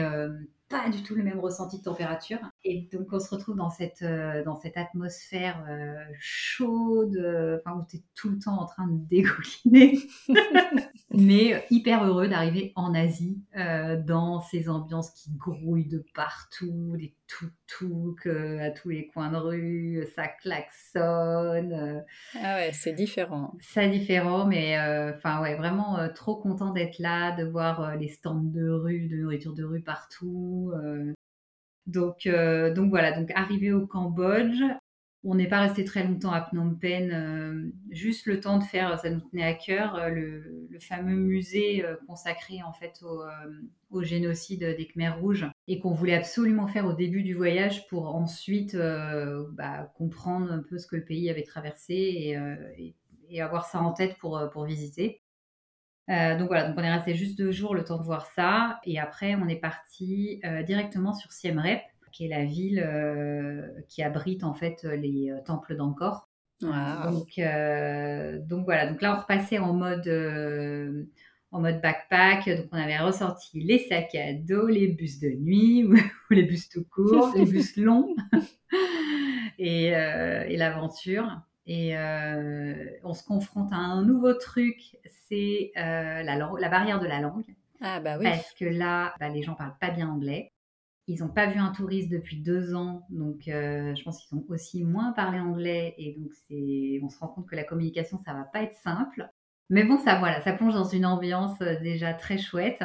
pas du tout le même ressenti de température. Et donc, on se retrouve dans cette, euh, dans cette atmosphère euh, chaude, euh, enfin, où tu es tout le temps en train de dégouliner. Mais hyper heureux d'arriver en Asie, dans ces ambiances qui grouillent de partout, des tout à tous les coins de rue, ça klaxonne. Ah ouais, c'est différent. C'est différent, mais enfin ouais, vraiment trop content d'être là, de voir les stands de rue, de nourriture de rue partout. Donc, euh, donc voilà, donc arrivé au Cambodge, on n'est pas resté très longtemps à Phnom Penh, euh, juste le temps de faire, ça nous tenait à cœur, euh, le, fameux musée consacré en fait au, génocide des Khmers rouges et qu'on voulait absolument faire au début du voyage pour ensuite bah, comprendre un peu ce que le pays avait traversé et, avoir ça en tête pour visiter. Euh, donc voilà, donc on est resté juste deux jours le temps de voir ça. Et après, on est parti euh, directement sur Siem Reap, qui est la ville euh, qui abrite en fait les temples d'Angkor. Donc, donc voilà, donc là on repassait en mode, en mode backpack. Donc on avait ressorti les sacs à dos, les bus de nuit ou, les bus tout court, les bus longs et, et l'aventure. Et on se confronte à un nouveau truc, c'est euh, la, la, barrière de la langue. Ah bah oui. Parce que là, bah, les gens parlent pas bien anglais. Ils n'ont pas vu un touriste depuis deux ans, donc euh, je pense qu'ils ont aussi moins parlé anglais et donc on se rend compte que la communication ça va pas être simple. Mais bon, ça voilà, ça plonge dans une ambiance euh, déjà très chouette.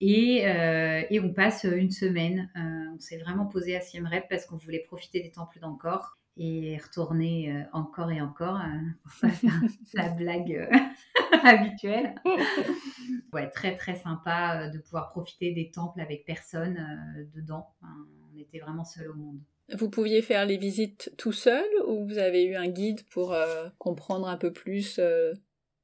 Et, et on passe une semaine. on s'est vraiment posé à Siem Reap parce qu'on voulait profiter des temples d'Angkor et retourner euh, encore et encore hein, pour faire la blague euh, habituelle. Ouais, très très sympa euh, de pouvoir profiter des temples avec personne dedans. on était vraiment seul au monde. Vous pouviez faire les visites tout seul ou vous avez eu un guide pour comprendre un peu plus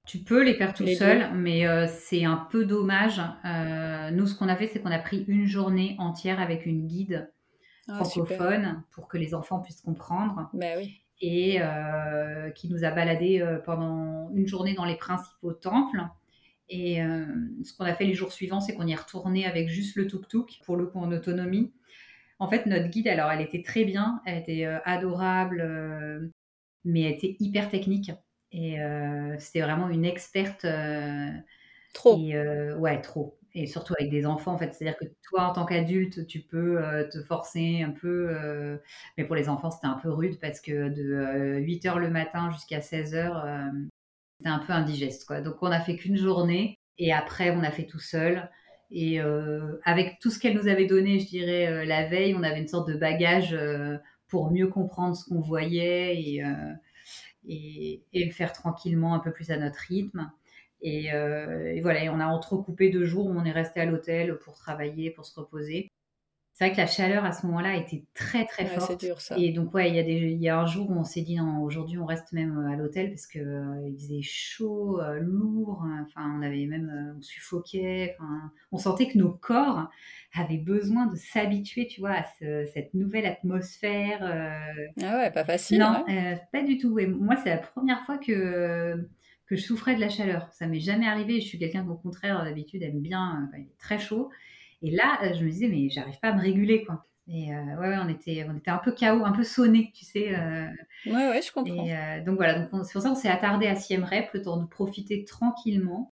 Tu peux les faire tout Les seul, mais euh, c'est un peu dommage. Euh, nous, ce qu'on a fait, c'est qu'on a pris une journée entière avec une guide Ah, super. francophone pour que les enfants puissent comprendre oui. et euh, qui nous a baladés euh, pendant une journée dans les principaux temples. Et euh, ce qu'on a fait les jours suivants, c'est qu'on y est retourné avec juste le tuk-tuk, pour le coup en autonomie. En fait, notre guide, alors, elle était très bien, elle était euh, adorable, euh, mais elle était hyper technique. Et c'était vraiment une experte. Trop. et ouais, trop. Et surtout avec des enfants, en fait. C'est-à-dire que toi, en tant qu'adulte, tu peux euh, te forcer un peu. euh, mais pour les enfants, c'était un peu rude parce que de 8 heures le matin jusqu'à 16 heures, euh, c'était un peu indigeste, quoi. Donc, on a fait qu'une journée. Et après, on a fait tout seul. Et euh, avec tout ce qu'elle nous avait donné, je dirais, euh, la veille, on avait une sorte de bagage euh, pour mieux comprendre ce qu'on voyait et, euh, et, et le faire tranquillement, un peu plus à notre rythme. Et, euh, et voilà, et on a entrecoupé deux jours où on est resté à l'hôtel pour travailler, pour se reposer. C'est vrai que la chaleur à ce moment-là était très très Ouais, c'est forte. dur ça. Et donc ouais, il y a des, il y a un jour où on s'est dit non, aujourd'hui on reste même euh, à l'hôtel parce que euh, il faisait chaud, euh, lourd. hein. Enfin, on avait même, euh, on suffoquait. On sentait que nos corps avaient besoin de s'habituer, tu vois, à ce- cette nouvelle atmosphère. Ah ouais, pas facile. non, ouais. pas du tout. Et moi, c'est la première fois que, que je souffrais de la chaleur. Ça m'est jamais arrivé. Je suis quelqu'un qui, au contraire, d'habitude, aime bien euh, quand il est très chaud. Et là, euh, je me disais, mais j'arrive pas à me réguler, quoi. Et euh, ouais, on était, on était un peu KO, un peu sonné, tu sais. euh, Ouais, ouais, je comprends. et euh, donc voilà, c'est pour ça qu'on s'est attardé à Siem Reap, le temps de profiter tranquillement.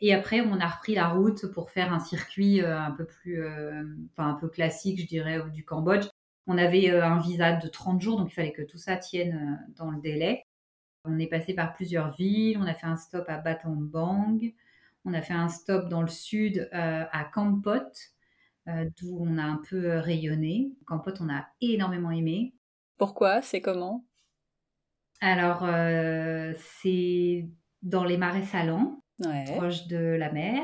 Et après, on a repris la route pour faire un circuit euh, un peu plus, euh, enfin un peu classique, je dirais, du Cambodge. On avait euh, un visa de 30 jours, donc il fallait que tout ça tienne euh, dans le délai. On est passé par plusieurs villes. On a fait un stop à Battambang. On a fait un stop dans le sud euh, à Kampot, euh, d'où on a un peu euh, rayonné. Kampot, on a énormément aimé. Pourquoi? C'est comment? Alors, euh, c'est dans les marais salants, Ouais. proche de la mer.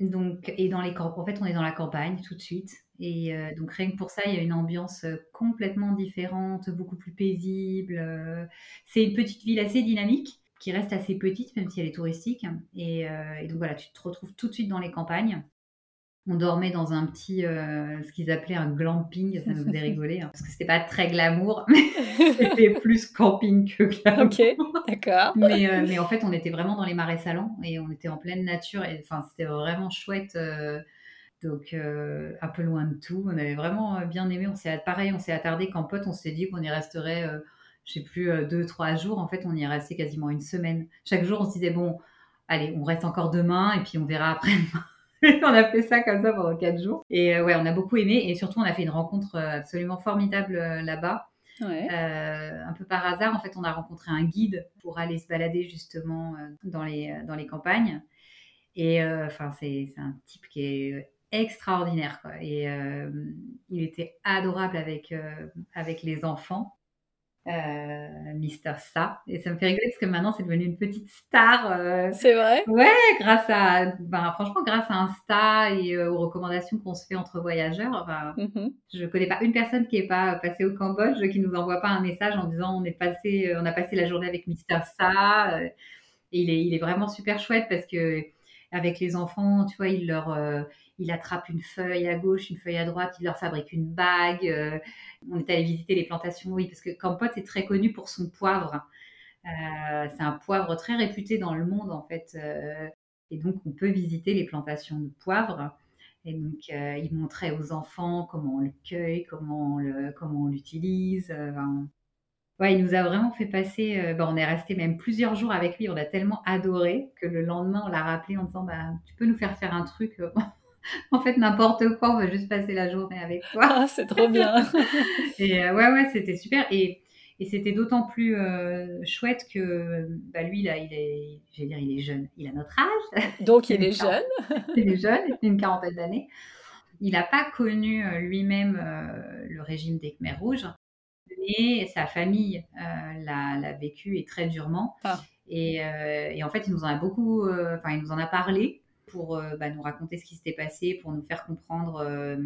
Donc, et dans les en fait, on est dans la campagne tout de suite. Et euh, donc, rien que pour ça, il y a une ambiance euh, complètement différente, beaucoup plus paisible. euh. C'est une petite ville assez dynamique, qui reste assez petite, même si elle est touristique. Et, euh, et donc, voilà, tu te retrouves tout de suite dans les campagnes. On dormait dans un petit, euh, ce qu'ils appelaient un glamping, ça nous faisait rigoler, hein, parce que c'était pas très glamour, mais c'était plus camping que glamour. ok, d'accord. Mais, euh, mais en fait, on était vraiment dans les marais salants et on était en pleine nature. Et enfin, c'était vraiment chouette. Donc, euh, un peu loin de tout. On avait vraiment euh, bien aimé. On s'est, pareil, on s'est attardé qu'en pote, on s'est dit qu'on y resterait, euh, je sais plus, euh, deux, trois jours. En fait, on y est resté quasiment une semaine. Chaque jour, on se disait, bon, allez, on reste encore demain et puis on verra après. on a fait ça comme ça pendant quatre jours. Et ouais, on a beaucoup aimé. Et surtout, on a fait une rencontre absolument formidable là-bas. Ouais. Euh, un peu par hasard, en fait, on a rencontré un guide pour aller se balader justement dans, les, dans les campagnes. Et euh, enfin, c'est c'est un type qui est extraordinaire. Quoi. Et euh, il était adorable avec, euh, avec les enfants. Euh, Mister Sa. Et ça me fait rigoler parce que maintenant, c'est devenu une petite star. C'est vrai? Ouais, grâce à, ben, franchement, grâce à Insta et aux recommandations qu'on se fait entre voyageurs, ben, Mhm. je connais pas une personne qui est pas passée au Cambodge qui nous envoie pas un message en disant on est passé, on a passé la journée avec Mister Sa. et il est, il est vraiment super chouette parce que avec les enfants, tu vois, il leur, il attrape une feuille à gauche, une feuille à droite, il leur fabrique une bague. euh, on est allé visiter les plantations, oui, parce que Kampot est très connu pour son poivre. Euh, c'est un poivre très réputé dans le monde en fait. euh, et donc on peut visiter les plantations de poivre. Et donc il montrait aux enfants comment on le cueille, comment on l'utilise. il nous a vraiment fait passer. ben, on est resté même plusieurs jours avec lui. On a tellement adoré que le lendemain, on l'a rappelé en disant bah, Tu peux nous faire faire un truc En fait, n'importe quoi, on va juste passer la journée avec toi. Ah, c'est trop bien. Et euh, ouais, ouais, c'était super. Et, et c'était d'autant plus euh, chouette que bah, lui, là, il est, je vais dire, il est jeune. Il a notre âge. Donc il est jeune. il est jeune, il a une quarantaine d'années. Il n'a pas connu euh, lui-même euh, le régime des Khmers rouges, mais sa famille l'a vécu et très durement. Ah. Et, et en fait, il nous en a beaucoup, enfin, il nous en a parlé pour euh, bah, nous raconter ce qui s'était passé, pour nous faire comprendre euh,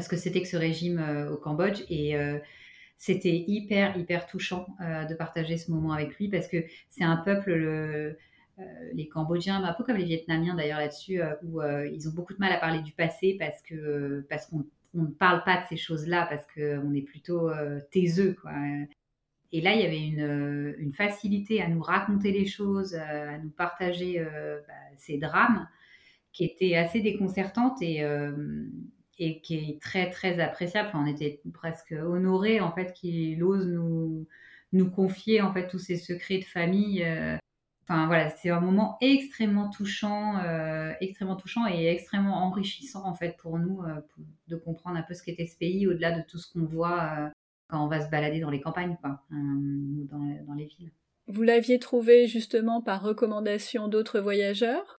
ce que c'était que ce régime euh, au Cambodge. Et c'était hyper, hyper touchant de partager ce moment avec lui parce que c'est un peuple, les Cambodgiens, un peu comme les Vietnamiens d'ailleurs là-dessus, où ils ont beaucoup de mal à parler du passé parce que parce qu'on ne parle pas de ces choses-là parce qu'on est plutôt taiseux. Quoi. Et là, il y avait une, une, facilité à nous raconter les choses, à nous partager bah, ces drames qui était assez déconcertante et, qui est très très appréciable. on était presque honorés en fait qu'il ose nous confier en fait tous ces secrets de famille. Euh. Enfin voilà, c'est un moment extrêmement touchant, euh, extrêmement touchant et extrêmement enrichissant en fait pour nous euh, de comprendre un peu ce qu'était ce pays au-delà de tout ce qu'on voit quand on va se balader dans les campagnes quoi, ou dans, dans les villes. Vous l'aviez trouvé justement par recommandation d'autres voyageurs?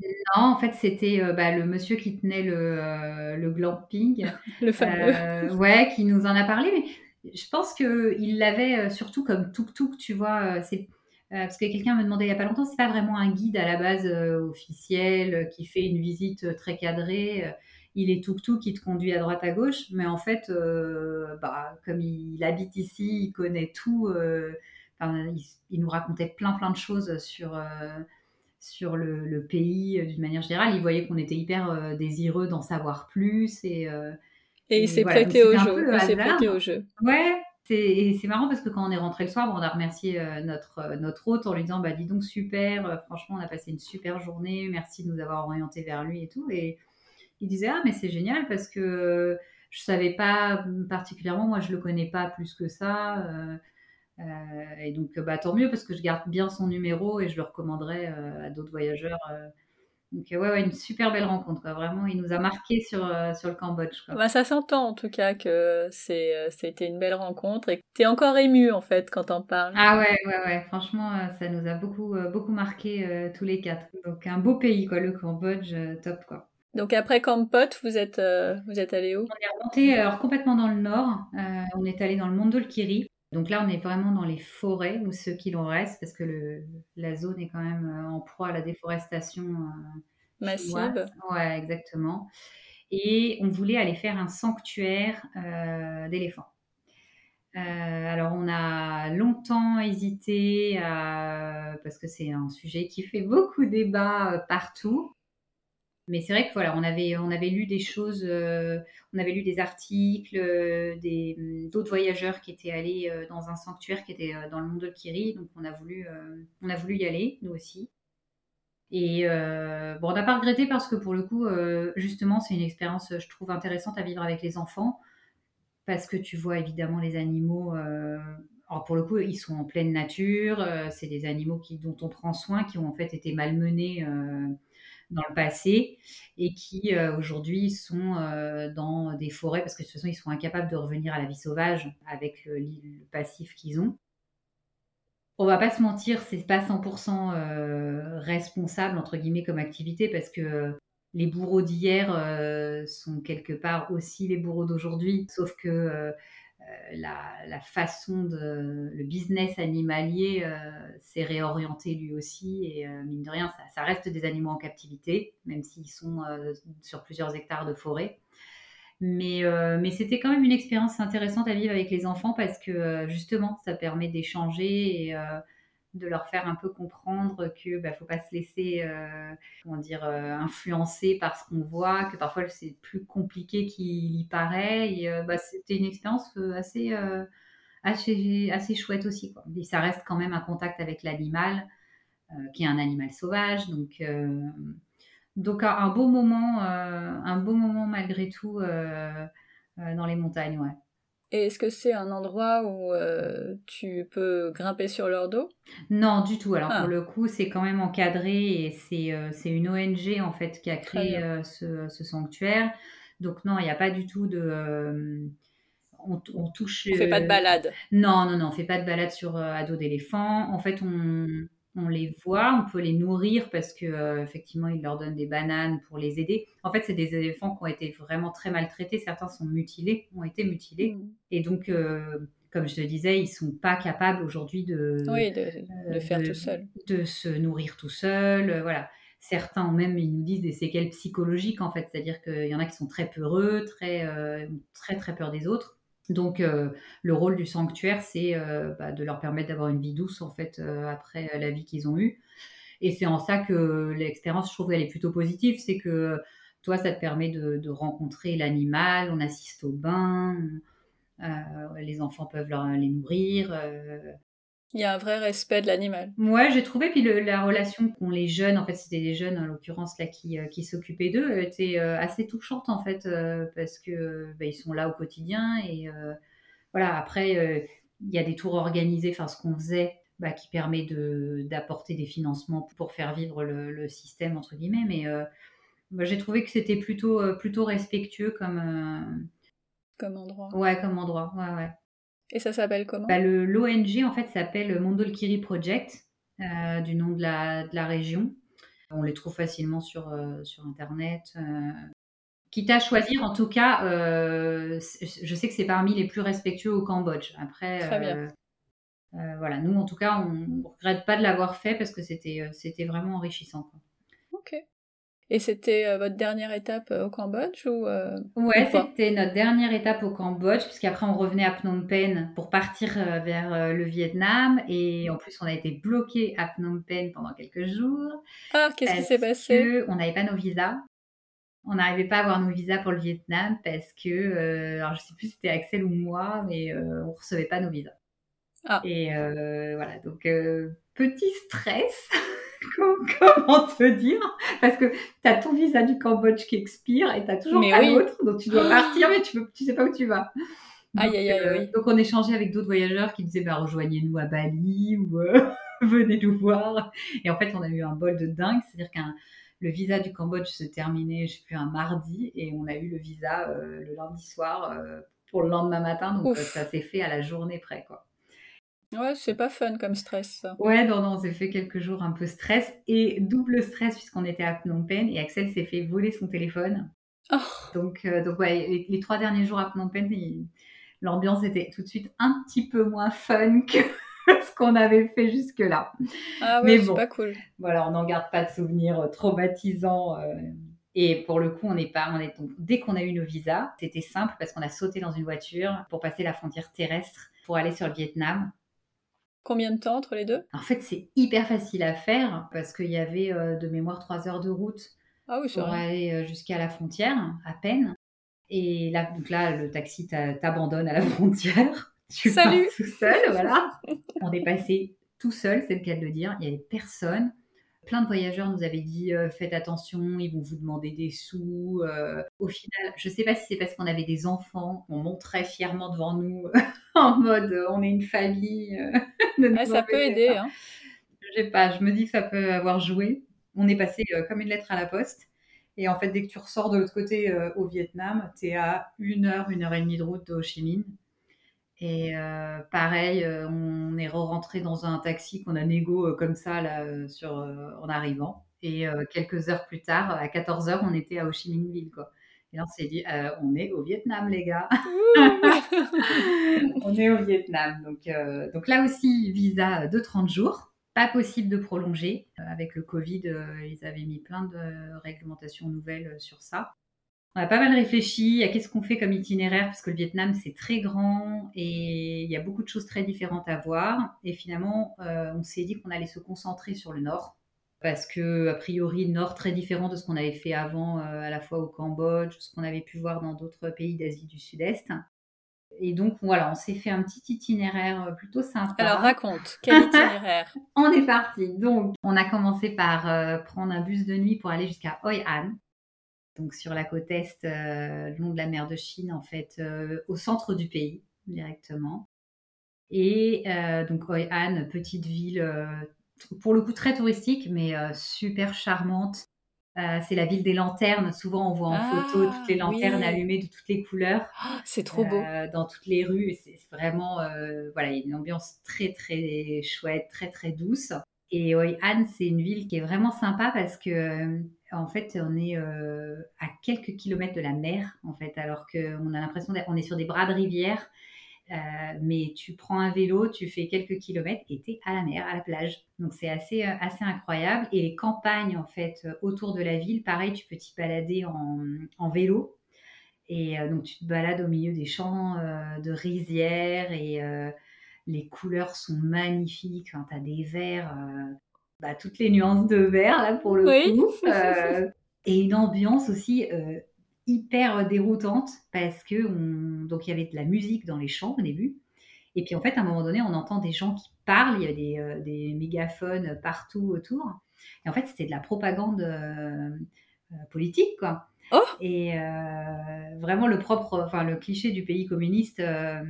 Non, en fait, c'était euh, bah, le monsieur qui tenait le, euh, le glamping. le fameux. Euh, ouais, qui nous en a parlé. Mais je pense qu'il l'avait surtout comme tuk-tuk, tu vois. c'est, parce que quelqu'un me demandait il n'y a pas longtemps, c'est pas vraiment un guide à la base officiel qui fait une visite très cadrée. Il est tuk-tuk qui te conduit à droite à gauche. Mais en fait, bah, comme il, habite ici, il connaît tout. il, il, nous racontait plein, plein de choses sur sur le, pays euh, d'une manière générale. Il voyait qu'on était hyper euh, désireux d'en savoir plus. Et, euh, et il s'est prêté, au jeu. Il s'est prêté au jeu. Ouais, et c'est marrant parce que quand on est rentré le soir, on a remercié notre, notre hôte en lui disant bah, Dis donc, super, franchement, on a passé une super journée, merci de nous avoir orientés vers lui et tout. Et il disait Ah, mais c'est génial parce que je savais pas particulièrement, moi je le connais pas plus que ça. Euh, et donc, bah, tant mieux parce que je garde bien son numéro et je le recommanderai euh, à d'autres voyageurs. Euh. Donc, ouais, ouais, une super belle rencontre. Vraiment, il nous a marqué sur, sur le Cambodge. Bah, ça s'entend en tout cas que c'est, c'était une belle rencontre et que tu es encore ému en fait quand on parle. Ah ouais, ouais, ouais. Franchement, ça nous a beaucoup, beaucoup marqué tous les quatre. Donc, un beau pays, quoi, le Cambodge, top, quoi. Donc après Kampot, vous êtes, vous êtes allé où? On est remonté alors, complètement dans le nord. on est allé dans le Mondulkiri. Donc là, on est vraiment dans les forêts, ou ceux qui l'en restent, parce que la zone est quand même euh, en proie à la déforestation euh, massive. Ouais, exactement. Et on voulait aller faire un sanctuaire euh, d'éléphants. alors, on a longtemps hésité parce que c'est un sujet qui fait beaucoup débat partout. Mais c'est vrai que voilà, on avait, on avait lu des choses, euh, on avait lu des articles, euh, hum, d'autres voyageurs qui étaient allés euh, dans un sanctuaire qui était dans le monde de Kiri, donc on a voulu, on a voulu y aller, nous aussi. Et bon, on n'a pas regretté parce que pour le coup, justement, c'est une expérience, je trouve, intéressante à vivre avec les enfants, parce que tu vois évidemment les animaux. alors pour le coup, ils sont en pleine nature, c'est des animaux qui, dont on prend soin, qui ont en fait été malmenés dans le passé et qui euh, aujourd'hui sont euh, dans des forêts parce que de toute façon ils sont incapables de revenir à la vie sauvage avec le, passif qu'ils ont. On va pas se mentir, c'est pas 100% euh, responsable entre guillemets comme activité parce que les bourreaux d'hier sont quelque part aussi les bourreaux d'aujourd'hui, sauf que euh, la, façon de le business animalier euh, s'est réorienté lui aussi et euh, mine de rien ça, reste des animaux en captivité même s'ils sont sur plusieurs hectares de forêt. Mais, mais c'était quand même une expérience intéressante à vivre avec les enfants parce que justement ça permet d'échanger et de leur faire un peu comprendre que bah, faut pas se laisser euh, comment dire euh, influencer par ce qu'on voit que parfois c'est plus compliqué qu'il y paraît. Et euh, bah, c'était une expérience assez assez assez chouette aussi quoi. ça reste quand même un contact avec l'animal qui est un animal sauvage. Donc donc un beau moment un beau moment malgré tout dans les montagnes ouais et est-ce que c'est un endroit où euh, tu peux grimper sur leur dos? Non, du tout. Alors pour ah. le coup, c'est quand même encadré et c'est euh, une ONG en fait qui a créé euh, ce, sanctuaire. Donc non, il n'y a pas du tout de... On, on, touche... On fait pas de balade. Non, non, non, on fait pas de balade sur ado d'éléphant. En fait, on, on les voit, on peut les nourrir parce que euh, effectivement ils leur donnent des bananes pour les aider. En fait, c'est des éléphants qui ont été vraiment très maltraités. Certains sont mutilés, ont été mutilés, mmh. et donc euh, comme je te disais, ils sont pas capables aujourd'hui de, de, faire tout seul, de se nourrir tout seul. Euh, voilà. Certains même ils nous disent des séquelles psychologiques en fait, c'est-à-dire qu'il y en a qui sont très peureux, très très très peur des autres. Donc, le rôle du sanctuaire, c'est bah, de leur permettre d'avoir une vie douce, en fait, après la vie qu'ils ont eue. Et c'est en ça que l'expérience, je trouve qu'elle est plutôt positive. C'est que toi, ça te permet de, rencontrer l'animal, on assiste au bain, les enfants peuvent les nourrir. Il y a un vrai respect de l'animal. Ouais, j'ai trouvé. Puis la relation qu'ont les jeunes, en fait, c'était des jeunes en l'occurrence là qui, qui s'occupaient d'eux, était assez touchante en fait, parce que bah, ils sont là au quotidien et voilà. Après, il y a des tours organisés, enfin ce qu'on faisait, bah, qui permet d'apporter des financements pour faire vivre le, système entre guillemets. Mais bah, j'ai trouvé que c'était plutôt plutôt respectueux comme comme endroit. Ouais, comme endroit. Ouais, ouais. Et ça s'appelle comment? Bah, L'ONG, en fait, s'appelle Mondolkiri Project, euh, du nom de la, de la, région. On les trouve facilement sur, euh, sur Internet. Euh. Quitte à choisir, en tout cas, je sais que c'est parmi les plus respectueux au Cambodge. Après, Très bien. voilà, nous, en tout cas, on ne regrette pas de l'avoir fait parce que c'était vraiment enrichissant. Et c'était euh, votre dernière étape euh, au Cambodge ou euh, Ouais, c'était notre dernière étape au Cambodge, puisqu'après on revenait à Phnom Penh pour partir vers le Vietnam. Et en plus, on a été bloqué à Phnom Penh pendant quelques jours. Ah, qu'est-ce qui s'est passé? On n'avait pas nos visas. On n'arrivait pas à avoir nos visas pour le Vietnam parce que, alors je sais plus si c'était Axel ou moi, mais on recevait pas nos visas. Ah. Et voilà, donc petit stress. comment te dire? Parce que tu as ton visa du Cambodge qui expire et tu n'as toujours pas l'autre, donc tu dois partir, mais tu ne tu sais pas où tu vas. Donc, aïe, aïe, aïe, euh, donc on échangeait avec d'autres voyageurs qui disaient bah, rejoignez-nous à Bali ou euh, venez nous voir. Et en fait, on a eu un bol de dingue, c'est-à-dire qu'un le visa du Cambodge se terminait, je sais plus, un mardi, et on a eu le visa euh, le lundi soir pour le lendemain matin, donc ça s'est fait à la journée près, quoi. Ouais, c'est pas fun comme stress, ça. Ouais, non, non, on s'est fait quelques jours un peu stress et double stress puisqu'on était à Phnom Penh et Axel s'est fait voler son téléphone. Oh. Donc, euh, donc ouais, les, trois derniers jours à Phnom Penh, l'ambiance était tout de suite un petit peu moins fun que ce qu'on avait fait jusque-là. Ah ouais, c'est pas cool. Voilà, on n'en garde pas de souvenirs traumatisants. Euh, et pour le coup, on n'est pas, on est dès qu'on a eu nos visas, c'était simple parce qu'on a sauté dans une voiture pour passer la frontière terrestre pour aller sur le Vietnam. Combien de temps entre les deux? En fait, c'est hyper facile à faire parce qu'il y avait euh, de mémoire trois heures de route ah oui, pour aller euh, jusqu'à la frontière, à peine. Et là, donc là, le taxi t'abandonne à la frontière. Tu Salut tout seul, voilà. On est passé tout seul, c'est le cas de le dire. Il n'y avait personne. Plein de voyageurs nous avaient dit euh, faites attention, ils vont vous demander des sous. au final, je ne sais pas si c'est parce qu'on avait des enfants, on montrait fièrement devant nous en mode on est une famille. ça peut aider. Hein. Je sais pas, je me dis que ça peut avoir joué. On est passé euh, comme une lettre à la poste. Et en fait, dès que tu ressors de l'autre côté euh, au Vietnam, tu es à une heure, une heure et demie de route de Ho Chi Minh. Et euh, pareil, on est re-rentré dans un taxi qu'on a négo comme ça là, sur, en arrivant. Et quelques heures plus tard, à 14 heures, on était à Ho Chi Minh Ville. Quoi. Et là, on s'est dit, euh, on est au Vietnam, les gars. on est au Vietnam. Donc, euh, donc là aussi, visa de 30 jours. Pas possible de prolonger. Euh, avec le Covid, ils avaient mis plein de réglementations nouvelles sur ça. On a pas mal réfléchi à qu'est-ce qu'on fait comme itinéraire, parce que le Vietnam, c'est très grand et il y a beaucoup de choses très différentes à voir. Et finalement, on s'est dit qu'on allait se concentrer sur le nord parce que a priori nord très différent de ce qu'on avait fait avant euh, à la fois au Cambodge, ce qu'on avait pu voir dans d'autres pays d'Asie du Sud-Est. Et donc voilà, on s'est fait un petit itinéraire euh, plutôt sympa. Alors raconte, quel itinéraire? On est parti. Donc on a commencé par euh, prendre un bus de nuit pour aller jusqu'à Hoi An, donc sur la côte est, le long de la mer de Chine en fait, au centre du pays directement. Et donc Hoi An, petite ville pour le coup très touristique, mais euh, super charmante. Euh, c'est la ville des lanternes. Souvent, on voit en photo toutes les ah, lanternes allumées de toutes les couleurs. Oh, c'est trop beau. Euh, dans toutes les rues. C'est vraiment, voilà, il y a une ambiance très, très chouette, très, très douce. Et Hoi An, c'est une ville qui est vraiment sympa parce que, en fait, on est à quelques kilomètres de la mer, en fait, alors qu'on a l'impression qu'on est sur des bras de rivière. Euh, mais tu prends un vélo, tu fais quelques kilomètres et tu es à la mer, à la plage. Donc c'est assez, euh, assez incroyable. Et les campagnes, en fait, euh, autour de la ville, pareil, tu peux t'y balader en, vélo. Et donc, tu te balades au milieu des champs de rizières et les couleurs sont magnifiques. Enfin, tu as des verts, bah, toutes les nuances de vert, là, pour le coup. et une ambiance aussi hyper déroutante parce que on... donc il y avait de la musique dans les champs au début. Et puis en fait, à un moment donné, on entend des gens qui parlent, il y a des, des mégaphones partout autour. Et en fait, c'était de la propagande politique, quoi. Oh et euh, vraiment le propre, enfin le cliché du pays communiste. Euh,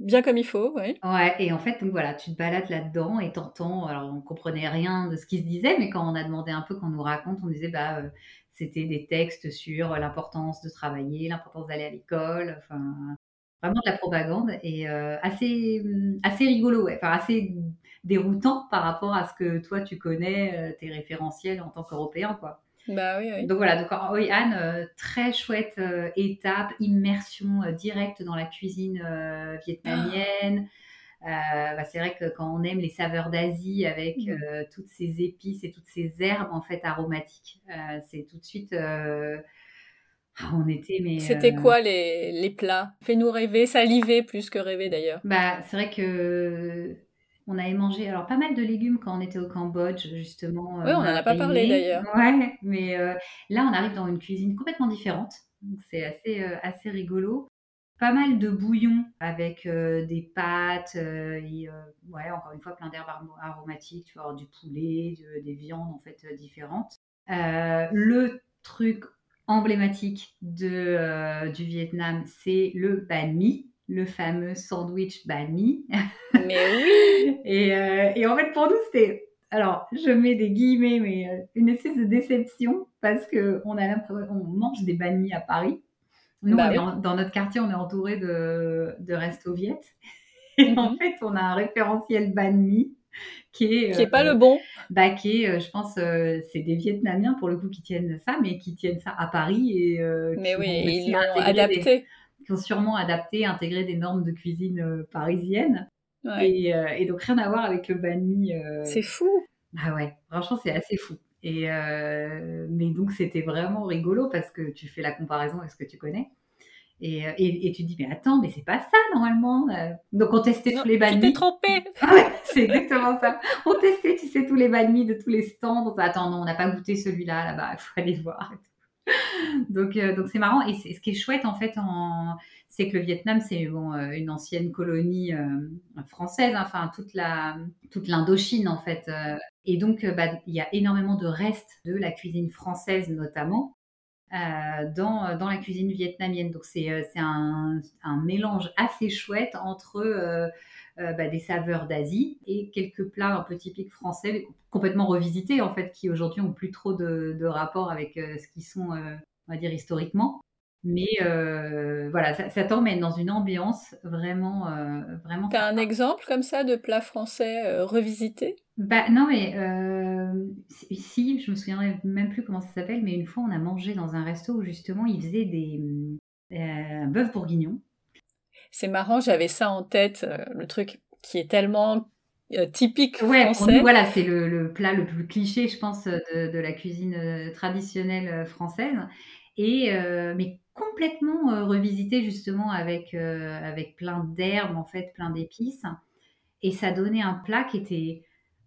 Bien comme il faut, oui. Ouais, et en fait, donc voilà, tu te balades là-dedans et t'entends. Alors, on comprenait rien de ce qui se disait, mais quand on a demandé un peu qu'on nous raconte, on disait bah euh, c'était des textes sur l'importance de travailler, l'importance d'aller à l'école, enfin vraiment de la propagande et assez assez rigolo, ouais. enfin assez déroutant par rapport à ce que toi tu connais tes référentiels en tant qu'Européen, quoi. Bah oui, oui. Donc voilà, donc Hoi An, euh, très chouette euh, étape, immersion euh, directe dans la cuisine vietnamienne. Bah, c'est vrai que quand on aime les saveurs d'Asie avec mmh. toutes ces épices et toutes ces herbes en fait aromatiques, c'est tout de suite. Ah, on était mais. C'était quoi les, les plats? Fais-nous rêver, saliver plus que rêver d'ailleurs. Bah c'est vrai que on avait mangé alors pas mal de légumes quand on était au Cambodge, justement. Oui, on n'en a pas parlé d'ailleurs. Ouais, mais euh, là, on arrive dans une cuisine complètement différente. Donc c'est assez, euh, assez rigolo. Pas mal de bouillons avec euh, des pâtes, et, ouais, encore une fois, plein d'herbes aromatiques. Tu vas avoir du poulet, des viandes en fait différentes. le truc emblématique de, du Vietnam, c'est le banh mi le fameux sandwich banh mi. Mais oui et, euh, et, en fait, pour nous, c'était. Alors, je mets des guillemets, mais euh, une espèce de déception parce qu'on a l'impression on mange des banh mi à Paris. Nous, bah dans notre quartier, on est entouré de, de restos viet. Et en mhm. fait, on a un référentiel banh mi qui est qui est pas le bon bah qui est je pense c'est des Vietnamiens pour le coup qui tiennent ça mais qui tiennent ça à Paris et mais oui ils l'ont adapté qui ont sûrement adapté, intégré des normes de cuisine euh, parisiennes. Et, euh, et, donc rien à voir avec le banh mi. Euh. C'est fou. Ah ouais, franchement c'est assez fou. Et mais donc c'était vraiment rigolo parce que tu fais la comparaison avec ce que tu connais. Et, et, tu te dis, mais attends, mais c'est pas ça normalement. Donc on testait tous les banh mi. Tu t'es trompé. c'est exactement ça. On testait, tu sais, tous les banh mi de tous les stands. attends, non, on n'a pas goûté celui-là là-bas, il faut aller voir. Donc, euh, donc c'est marrant. Et ce qui est chouette, en fait, c'est que le Vietnam, c'est euh, une ancienne colonie euh, française, hein, enfin, toute la toute l'Indochine, en fait. et donc, bah, il y a énormément de restes de la cuisine française, notamment. dans, dans la cuisine vietnamienne. Donc c'est un, un, mélange assez chouette entre euh, bah, des saveurs d'Asie et quelques plats un peu typiques français, complètement revisités en fait, qui aujourd'hui ont plus trop de, rapport avec euh, ce qu'ils sont, euh, on va dire, historiquement. Mais voilà, ça, t'emmène dans une ambiance vraiment, vraiment. T'as un exemple comme ça de plat français revisité Bah non, mais si, je me souviendrai même plus comment ça s'appelle, mais une fois on a mangé dans un resto où justement ils faisaient des un bœuf bourguignon c'est marrant, j'avais ça en tête, euh, le truc qui est tellement euh, typique ouais, français. voilà, c'est le, plat le plus cliché, je pense, de, la cuisine euh, traditionnelle française. Et, mais complètement revisité justement avec, avec plein d'herbes, en fait, plein d'épices. Et ça donnait un plat qui était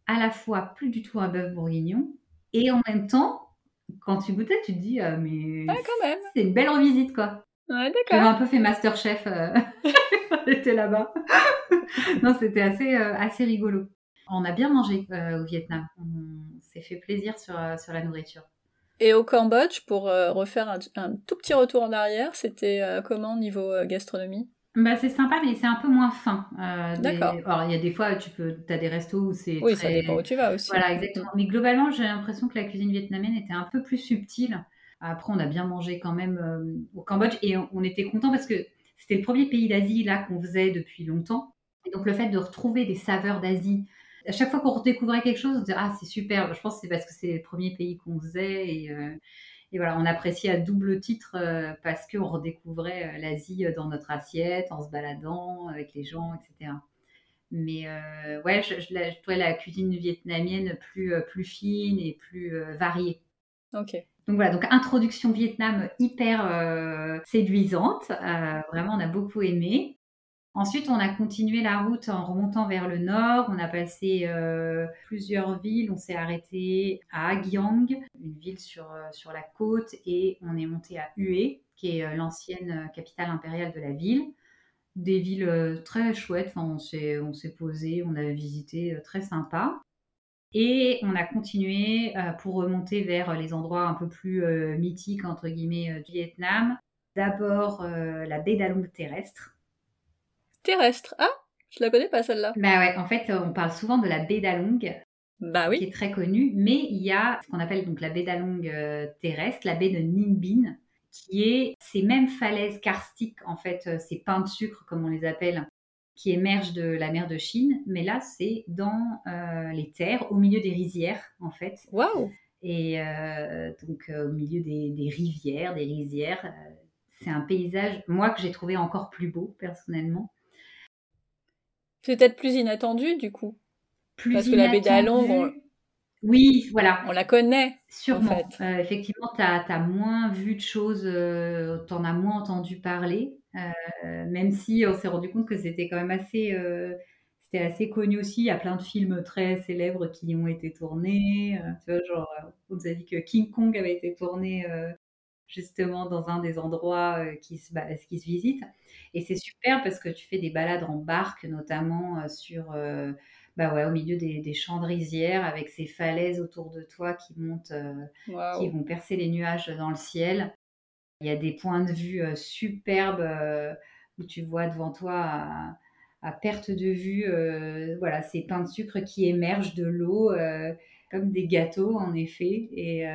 à la fois plus du tout un bœuf bourguignon, et en même temps, quand tu goûtais, tu te dis, mais c'est une belle revisite, quoi. Ouais, d'accord. un peu fait Masterchef. Euh... était là-bas. non, c'était assez, euh, assez rigolo. On a bien mangé euh, au Vietnam. On s'est fait plaisir sur, sur la nourriture. Et au Cambodge, pour refaire un, tout petit retour en arrière, c'était comment niveau gastronomie? Bah, c'est sympa, mais c'est un peu moins fin. D'accord. Alors, il y a des fois, tu peux, as des restos où c'est. Oui, ça dépend où tu vas aussi. Voilà, exactement. Mais globalement, j'ai l'impression que la cuisine vietnamienne était un peu plus subtile. Après, on a bien mangé quand même euh, au Cambodge et on, était content parce que c'était le premier pays d'Asie là qu'on faisait depuis longtemps. Et donc le fait de retrouver des saveurs d'Asie, à chaque fois qu'on redécouvrait quelque chose, on disait ah c'est super. Je pense que c'est parce que c'est le premier pays qu'on faisait et, euh, voilà, on appréciait à double titre euh, parce qu'on redécouvrait l'Asie dans notre assiette en se baladant avec les gens, etc. Mais ouais, je, je, trouvais la cuisine vietnamienne plus, plus fine et plus variée. Ok. Donc voilà, donc introduction Vietnam hyper séduisante. vraiment, on a beaucoup aimé. Ensuite, on a continué la route en remontant vers le nord. On a passé plusieurs villes. On s'est arrêté à Agyang, une ville sur, sur la côte, et on est monté à Hue, qui est l'ancienne capitale impériale de la ville des villes euh, très chouettes. Enfin, on s'est, posé, on a visité, euh, très sympa. Et on a continué euh, pour remonter vers les endroits un peu plus mythiques, entre guillemets, du Vietnam. D'abord, la baie d'Along terrestre. Terrestre Ah, je la connais pas celle-là. Bah ouais, en fait, on parle souvent de la baie d'Along. Bah oui. Qui est très connue, mais il y a ce qu'on appelle donc la baie d'Along terrestre, la baie de Ninh Binh, qui est ces mêmes falaises karstiques, en fait, euh, ces pains de sucre, comme on les appelle, qui émergent de la mer de Chine. Mais là, c'est dans euh, les terres, au milieu des rizières, en fait. Waouh Et euh, donc, au milieu des, rivières, des rizières. c'est un paysage, moi, que j'ai trouvé encore plus beau, personnellement. Peut-être plus inattendu, du coup. Plus Parce que la baie d'Along, oui, voilà. On la connaît. Sûrement. Euh, effectivement, tu as, moins vu de choses, euh, tu en as moins entendu parler, euh, même si on s'est rendu compte que c'était quand même assez, c'était assez connu aussi. Il y a plein de films très célèbres qui ont été tournés. tu vois, genre, on nous a dit que King Kong avait été tourné justement dans un des endroits qui, se, bah, qui se visitent. Et c'est super parce que tu fais des balades en barque, notamment sur bah ouais, au milieu des, champs de rizières avec ces falaises autour de toi qui montent, euh, qui vont percer les nuages dans le ciel. Il y a des points de vue euh, superbes euh, où tu vois devant toi à, perte de vue, voilà, ces pains de sucre qui émergent de l'eau comme des gâteaux en effet. Et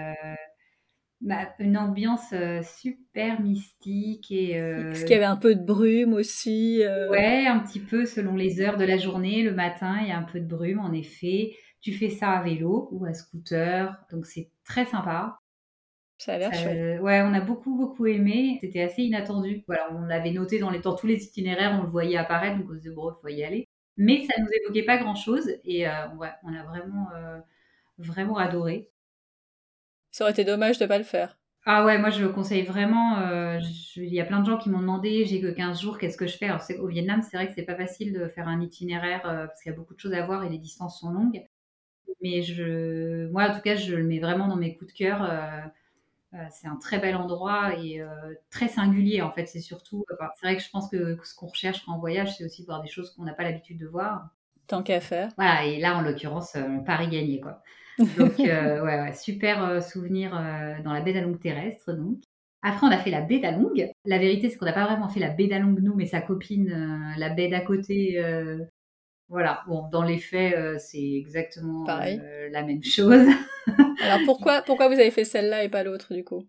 bah, une ambiance euh, super mystique et Parce qu'il y avait un peu de brume aussi. Euh. Ouais, un petit peu selon les heures de la journée. Le matin, il y a un peu de brume, en effet. Tu fais ça à vélo ou à scooter, donc c'est très sympa. Ça a l'air chouette. Ouais, on a beaucoup beaucoup aimé. C'était assez inattendu. Voilà, on l'avait noté dans, les, dans tous les itinéraires, on le voyait apparaître, donc on se disait bon, il faut y aller. Mais ça nous évoquait pas grand chose et euh, ouais, on a vraiment vraiment adoré. Ça aurait été dommage de pas le faire. Ah ouais, moi je le conseille vraiment. Euh, il y a plein de gens qui m'ont demandé, j'ai que 15 jours, qu'est-ce que je fais? Alors au Vietnam, c'est vrai que c'est pas facile de faire un itinéraire euh, parce qu'il y a beaucoup de choses à voir et les distances sont longues. Mais je, moi en tout cas, je le mets vraiment dans mes coups de cœur. Euh, c'est un très bel endroit et très singulier en fait. C'est surtout, c'est vrai que je pense que ce qu'on recherche quand on voyage, c'est aussi voir des choses qu'on n'a pas l'habitude de voir. Tant qu'à faire. Voilà, et là en l'occurrence, Paris gagné quoi. Donc, euh, ouais, ouais, super euh, souvenir euh, dans la baie d'Along terrestre. Donc. Après, on a fait la baie d'Along. La vérité, c'est qu'on n'a pas vraiment fait la baie d'Along, nous, mais sa copine, la baie d'à côté. Voilà, bon, dans les faits, c'est exactement la même chose. Alors, pourquoi, pourquoi vous avez fait celle-là et pas l'autre, du coup?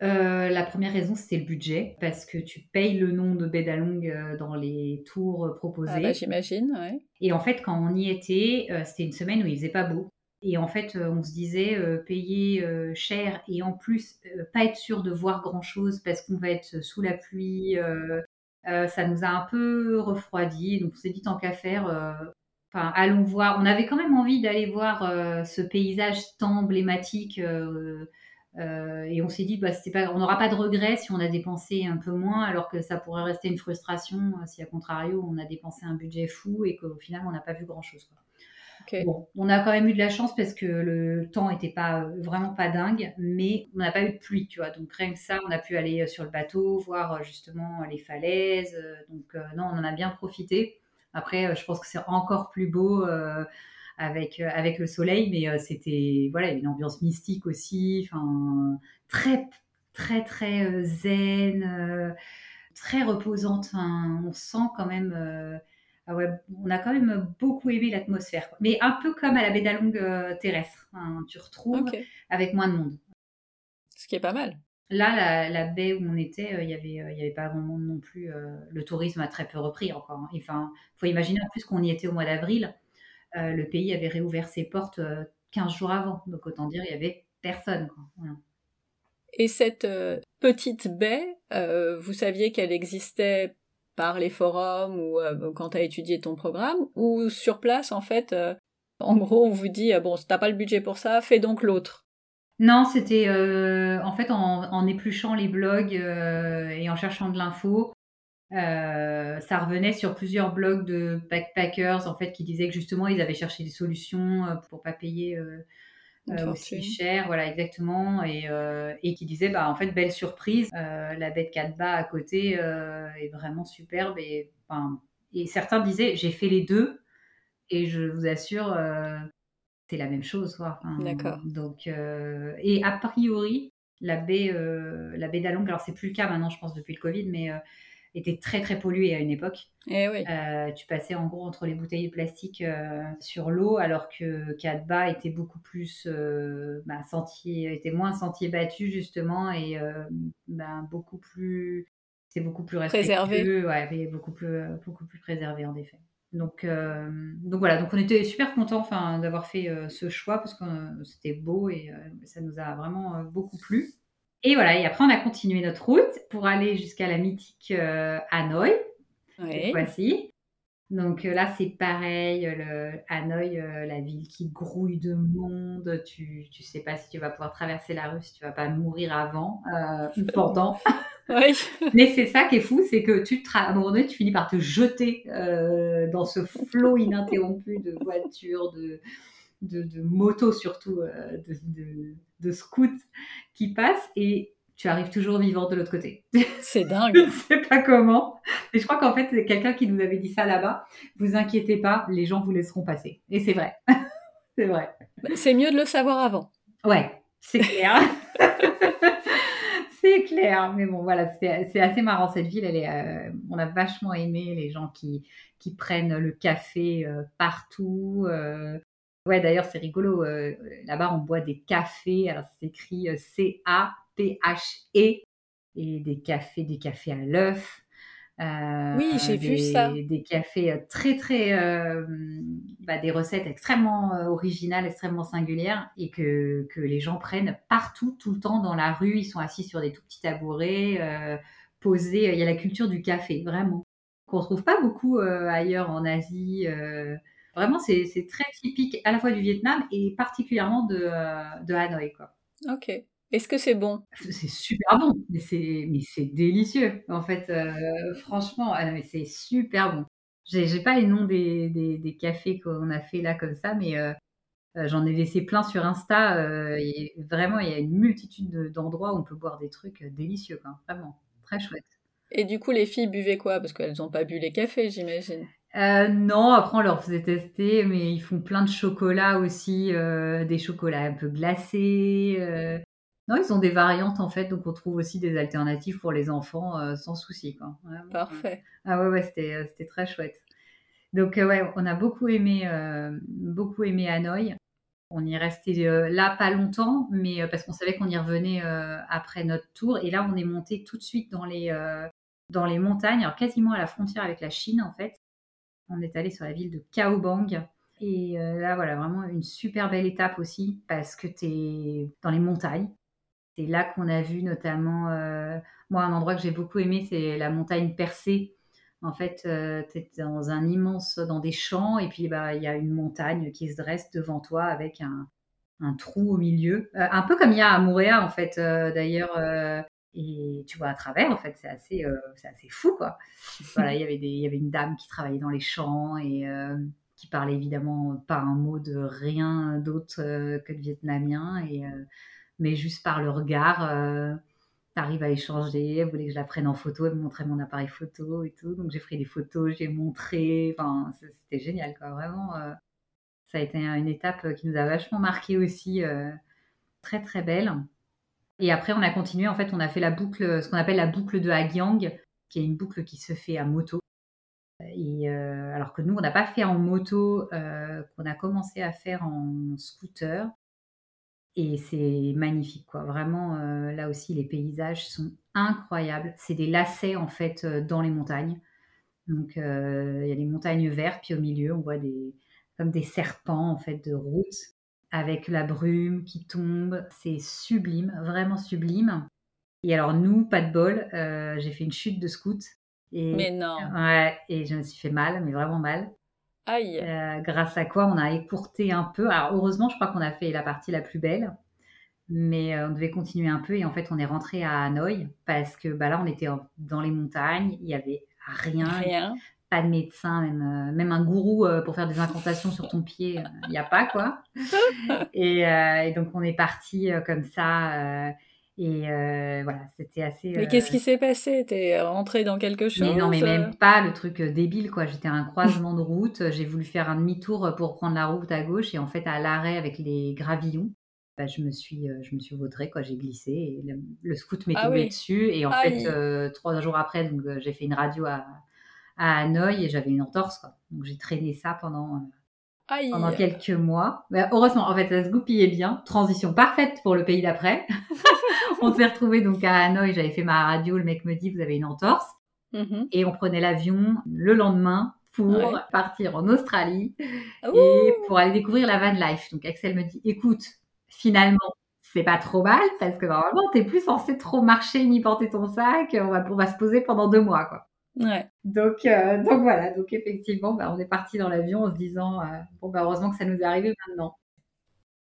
La première raison, c'était le budget, parce que tu payes le nom de baie d'Along dans les tours proposés. Ah bah, j'imagine, ouais. Et en fait, quand on y était, c'était une semaine où il faisait pas beau. Et en fait, euh, on se disait euh, payer euh, cher et en plus pas être sûr de voir grand-chose parce qu'on va être sous la pluie. Ça nous a un peu refroidi. Donc on s'est dit tant qu'à faire, enfin allons voir. On avait quand même envie d'aller voir ce paysage tant emblématique. et on s'est dit, bah, pas, on n'aura pas de regret si on a dépensé un peu moins, alors que ça pourrait rester une frustration si, à contrario, on a dépensé un budget fou et qu'au final, on n'a pas vu grand-chose. Bon, on a quand même eu de la chance parce que le temps n'était pas vraiment pas dingue, mais on n'a pas eu de pluie, tu vois. Donc rien que ça, on a pu aller euh, sur le bateau, voir euh, justement les falaises. Euh, donc non, on en a bien profité. Après, je pense que c'est encore plus beau avec avec le soleil, mais c'était voilà une ambiance mystique aussi, enfin très très très zen, très reposante. on sent quand même ah ouais, on a quand même beaucoup aimé l'atmosphère. Mais un peu comme à la baie d'Along euh, terrestre. Hein, tu retrouves avec moins de monde. Ce qui est pas mal. Là, la, baie où on était, euh, il n'y avait, euh, y avait pas grand monde non plus. le tourisme a très peu repris encore. Hein. Enfin, faut imaginer en plus qu'on y était au mois d'avril. le pays avait réouvert ses portes 15 jours avant. Donc autant dire, il y avait personne. Et cette petite baie, vous saviez qu'elle existait par les forums ou euh, quand tu as étudié ton programme, ou sur place, en fait, euh, en gros, on vous dit, euh, bon, t'as pas le budget pour ça, fais donc l'autre. Non, c'était, heu, en fait, en en épluchant les blogs, et en cherchant de l'info, ça revenait sur plusieurs blogs de backpackers, en fait, qui disaient que justement, ils avaient cherché des solutions, pour pas payer, heu, aussi cher. Voilà, exactement et heu et qui disaient: «Bah, en fait, belle surprise, heu, la baie de Katba à côté, heu, est vraiment superbe» et enfin et certains disaient: «J'ai fait les 2 et je vous assure, heu, c'est la même chose, quoi». Enfin, D'accord. donc et a priori, la baie, la baie d'Along, alors c'est plus le cas maintenant, je pense, depuis le covid, mais était très, très polluée à une époque. Eh oui. Heu, tu passais en gros entre les bouteilles de plastique, heu, sur l'eau, alors que Katba était beaucoup plus, heu, bah, sentier était moins sentier battu justement et ben, beaucoup plus c'est beaucoup plus Préservé. ouais, et beaucoup plus, beaucoup plus préservé en effet. Donc donc voilà, donc on était super contents, enfin, d'avoir fait, ce choix parce que, c'était beau et ça nous a vraiment, beaucoup plu et voilà et après on a continué notre route pour aller jusqu'à la mythique, heu, Hanoï, cette Oui. fois-ci. Donc heu, là, c'est pareil, heu, le Hanoï, heu, la ville qui grouille de monde, tu tu sais pas si tu vas pouvoir traverser la rue, si tu vas pas mourir avant, ou pendant. Oui. Mais c'est ça qui est fou, c'est que tu te à un moment donné, tu finis par te jeter, dans ce flot ininterrompu de voitures, de de de motos surtout, heu, de de de scouts qui passent et tu arrives toujours vivante de l'autre côté. C'est Je dingue. ne sais pas comment, mais je crois qu'en fait, c'est quelqu'un qui nous avait dit ça là-bas: «Vous inquiétez pas, les gens vous laisseront passer» et c'est vrai. C'est vrai. C'est mieux de le savoir avant. Ouais, c'est clair. C'est clair, mais bon voilà, c'est assez marrant cette ville, elle est, heu, on a vachement aimé les gens qui qui prennent le café, heu, partout, heu, ouais d'ailleurs c'est rigolo, heu, là-bas on boit des cafés, alors c'est écrit, heu, C-A-P-H-E et des cafés des cafés à l'œuf, Oui, heu, j'ai vu ça. des cafés, très, très, bah, des recettes extrêmement, originales, extrêmement singulières et que que les gens prennent partout, tout le temps dans la rue. Ils sont assis sur des tout petits tabourets, posés, il y a la culture du café, vraiment, qu'on trouve pas beaucoup, ailleurs en Asie, vraiment c'est très typique à la fois du Vietnam et particulièrement de, heu, de Hanoï, quoi. OK. Est-ce que c'est bon? C'est super bon, mais c'est délicieux. En fait, heu, franchement, ah c'est super bon. J'ai pas les noms des des des cafés qu'on a fait là comme ça, mais heu, j'en ai laissé plein sur Insta, et vraiment, il y a une multitude de d'endroits où on peut boire des trucs, délicieux, quoi, vraiment, très chouette. Et du coup, les filles buvaient quoi? Parce qu'elles ont pas bu les cafés, j'imagine? Heu, non, après on leur faisait tester, mais ils font plein de chocolats aussi, heu, des chocolats un peu glacés, heu, non, ils ont des variantes en fait, donc on trouve aussi des alternatives pour les enfants, heu, sans souci quoi. Vraiment, Parfait. ah ouais, ouais, c'était, heu, c'était très chouette. Donc ouais, on a beaucoup aimé, heu, beaucoup aimé Hanoï. On y est resté, là pas longtemps, mais parce qu'on savait qu'on y revenait, après notre tour et là on est monté tout de suite dans les, dans les montagnes, alors quasiment à la frontière avec la Chine en fait. On est allé sur la ville de Kaobang et heu, là, voilà, vraiment une super belle étape aussi parce que tu es dans les montagnes. C'est là qu'on a vu notamment, heu, moi, un endroit que j'ai beaucoup aimé, c'est la montagne Percée. En fait, heu, tu es dans un immense dans des champs et puis, bah, il y a une montagne qui se dresse devant toi avec un trou au milieu, heu, un peu comme il y a à Moorea, en fait, d'ailleurs, et tu vois à travers, en fait, c'est assez, heu, c'est assez fou, quoi. Voilà, il y avait des il y avait une dame qui travaillait dans les champs et heu, qui parlait évidemment pas un mot de rien d'autre, heu, que de vietnamien et mais juste par le regard, heu, tu arrives à échanger. Elle voulait que je la prenne en photo, elle me montrait mon appareil photo et tout, donc j'ai pris des photos, j'ai montré, enfin, c'était génial, quoi. Vraiment, ça a été un une étape, qui nous a vachement marqués aussi, très, très belle et après on a continué, en fait, on a fait la boucle, ce qu'on appelle la boucle de Hagyang, qui est une boucle qui se fait à moto et heu, alors que nous, on n'a pas fait en moto, heu, qu'on a commencé à faire en scooter et c'est magnifique, quoi. Vraiment, heu, là aussi, les paysages sont incroyables. C'est des lacets, en fait, dans les montagnes. Donc il y a des montagnes vertes, puis au milieu, on voit des comme des serpents, en fait, de route avec la brume qui tombe. C'est sublime, vraiment sublime et alors nous, pas de bol, heu, j'ai fait une chute de scout et Mais non. ouais et je me suis fait mal, mais vraiment mal. Aïe! Heu, grâce à quoi on a écourté un peu. Alors heureusement, je crois qu'on a fait la partie la plus belle, mais on devait continuer un peu et en fait on est rentré à Hanoï parce que bah, là on était dans les montagnes, il y avait rien, rien. Pas de médecin, même, même un gourou pour faire des incantations sur ton pied, il n'y a pas quoi. Et, et, donc on est parti comme ça et euh, voilà, c'était assez. Mais qu'est-ce qui euh, s'est passé? T'es rentré dans quelque chose Mais non, mais même pas le truc euh, débile, quoi. J'étais à un croisement de route. J'ai voulu faire un demi-tour pour prendre la route à gauche et en fait, à l'arrêt avec les gravillons, bah, je me suis, je me suis quoi. J'ai glissé et le, scout m'est ah tombé dessus. Et en fait, trois jours après, donc j'ai fait une radio à, à Hanoï et j'avais une entorse, quoi. Donc j'ai traîné ça pendant pendant quelques mois. Mais heureusement, en fait, ça se goupillait bien. Transition parfaite pour le pays d'après. on s'est retrouvés donc à Hanoï. J'avais fait ma radio. Le mec me dit, vous avez une entorse. Mm-hmm. Et on prenait l'avion le lendemain pour partir en Australie et pour aller découvrir la van life. Donc Axel me dit, écoute, finalement, c'est pas trop mal parce que normalement, t'es plus censé trop marcher ni porter ton sac. On va, on va se poser pendant deux mois, quoi. Ouais. Donc, euh, donc voilà, donc effectivement, bah, on est parti dans l'avion en se disant, euh, bon, bah, heureusement que ça nous est arrivé maintenant.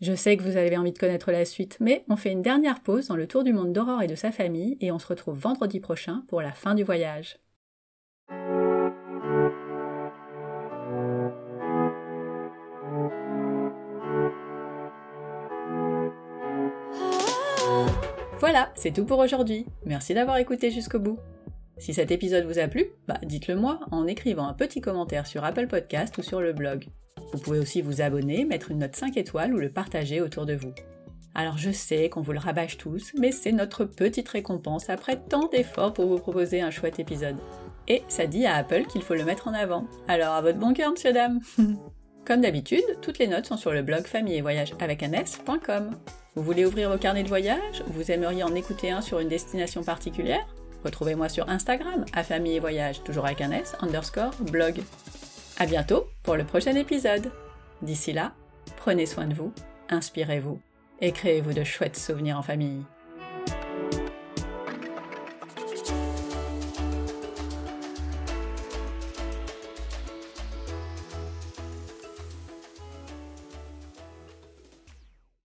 Je sais que vous avez envie de connaître la suite, mais on fait une dernière pause dans le tour du monde d'Aurore et de sa famille et on se retrouve vendredi prochain pour la fin du voyage. Voilà, c'est tout pour aujourd'hui. Merci d'avoir écouté jusqu'au bout. Si cet épisode vous a plu, bah dites-le moi en écrivant un petit commentaire sur Apple Podcast ou sur le blog. Vous pouvez aussi vous abonner, mettre une note 5 étoiles ou le partager autour de vous. Alors je sais qu'on vous le rabâche tous, mais c'est notre petite récompense après tant d'efforts pour vous proposer un chouette épisode. Et ça dit à Apple qu'il faut le mettre en avant. Alors à votre bon cœur, monsieur dame Comme d'habitude, toutes les notes sont sur le blog famille et voyage avec un. Vous voulez ouvrir vos carnets de voyage? Vous aimeriez en écouter un sur une destination particulière? Retrouvez-moi sur Instagram, à famille et voyage, toujours avec un S, underscore, blog. À bientôt pour le prochain épisode. D'ici là, prenez soin de vous, inspirez-vous et créez-vous de chouettes souvenirs en famille.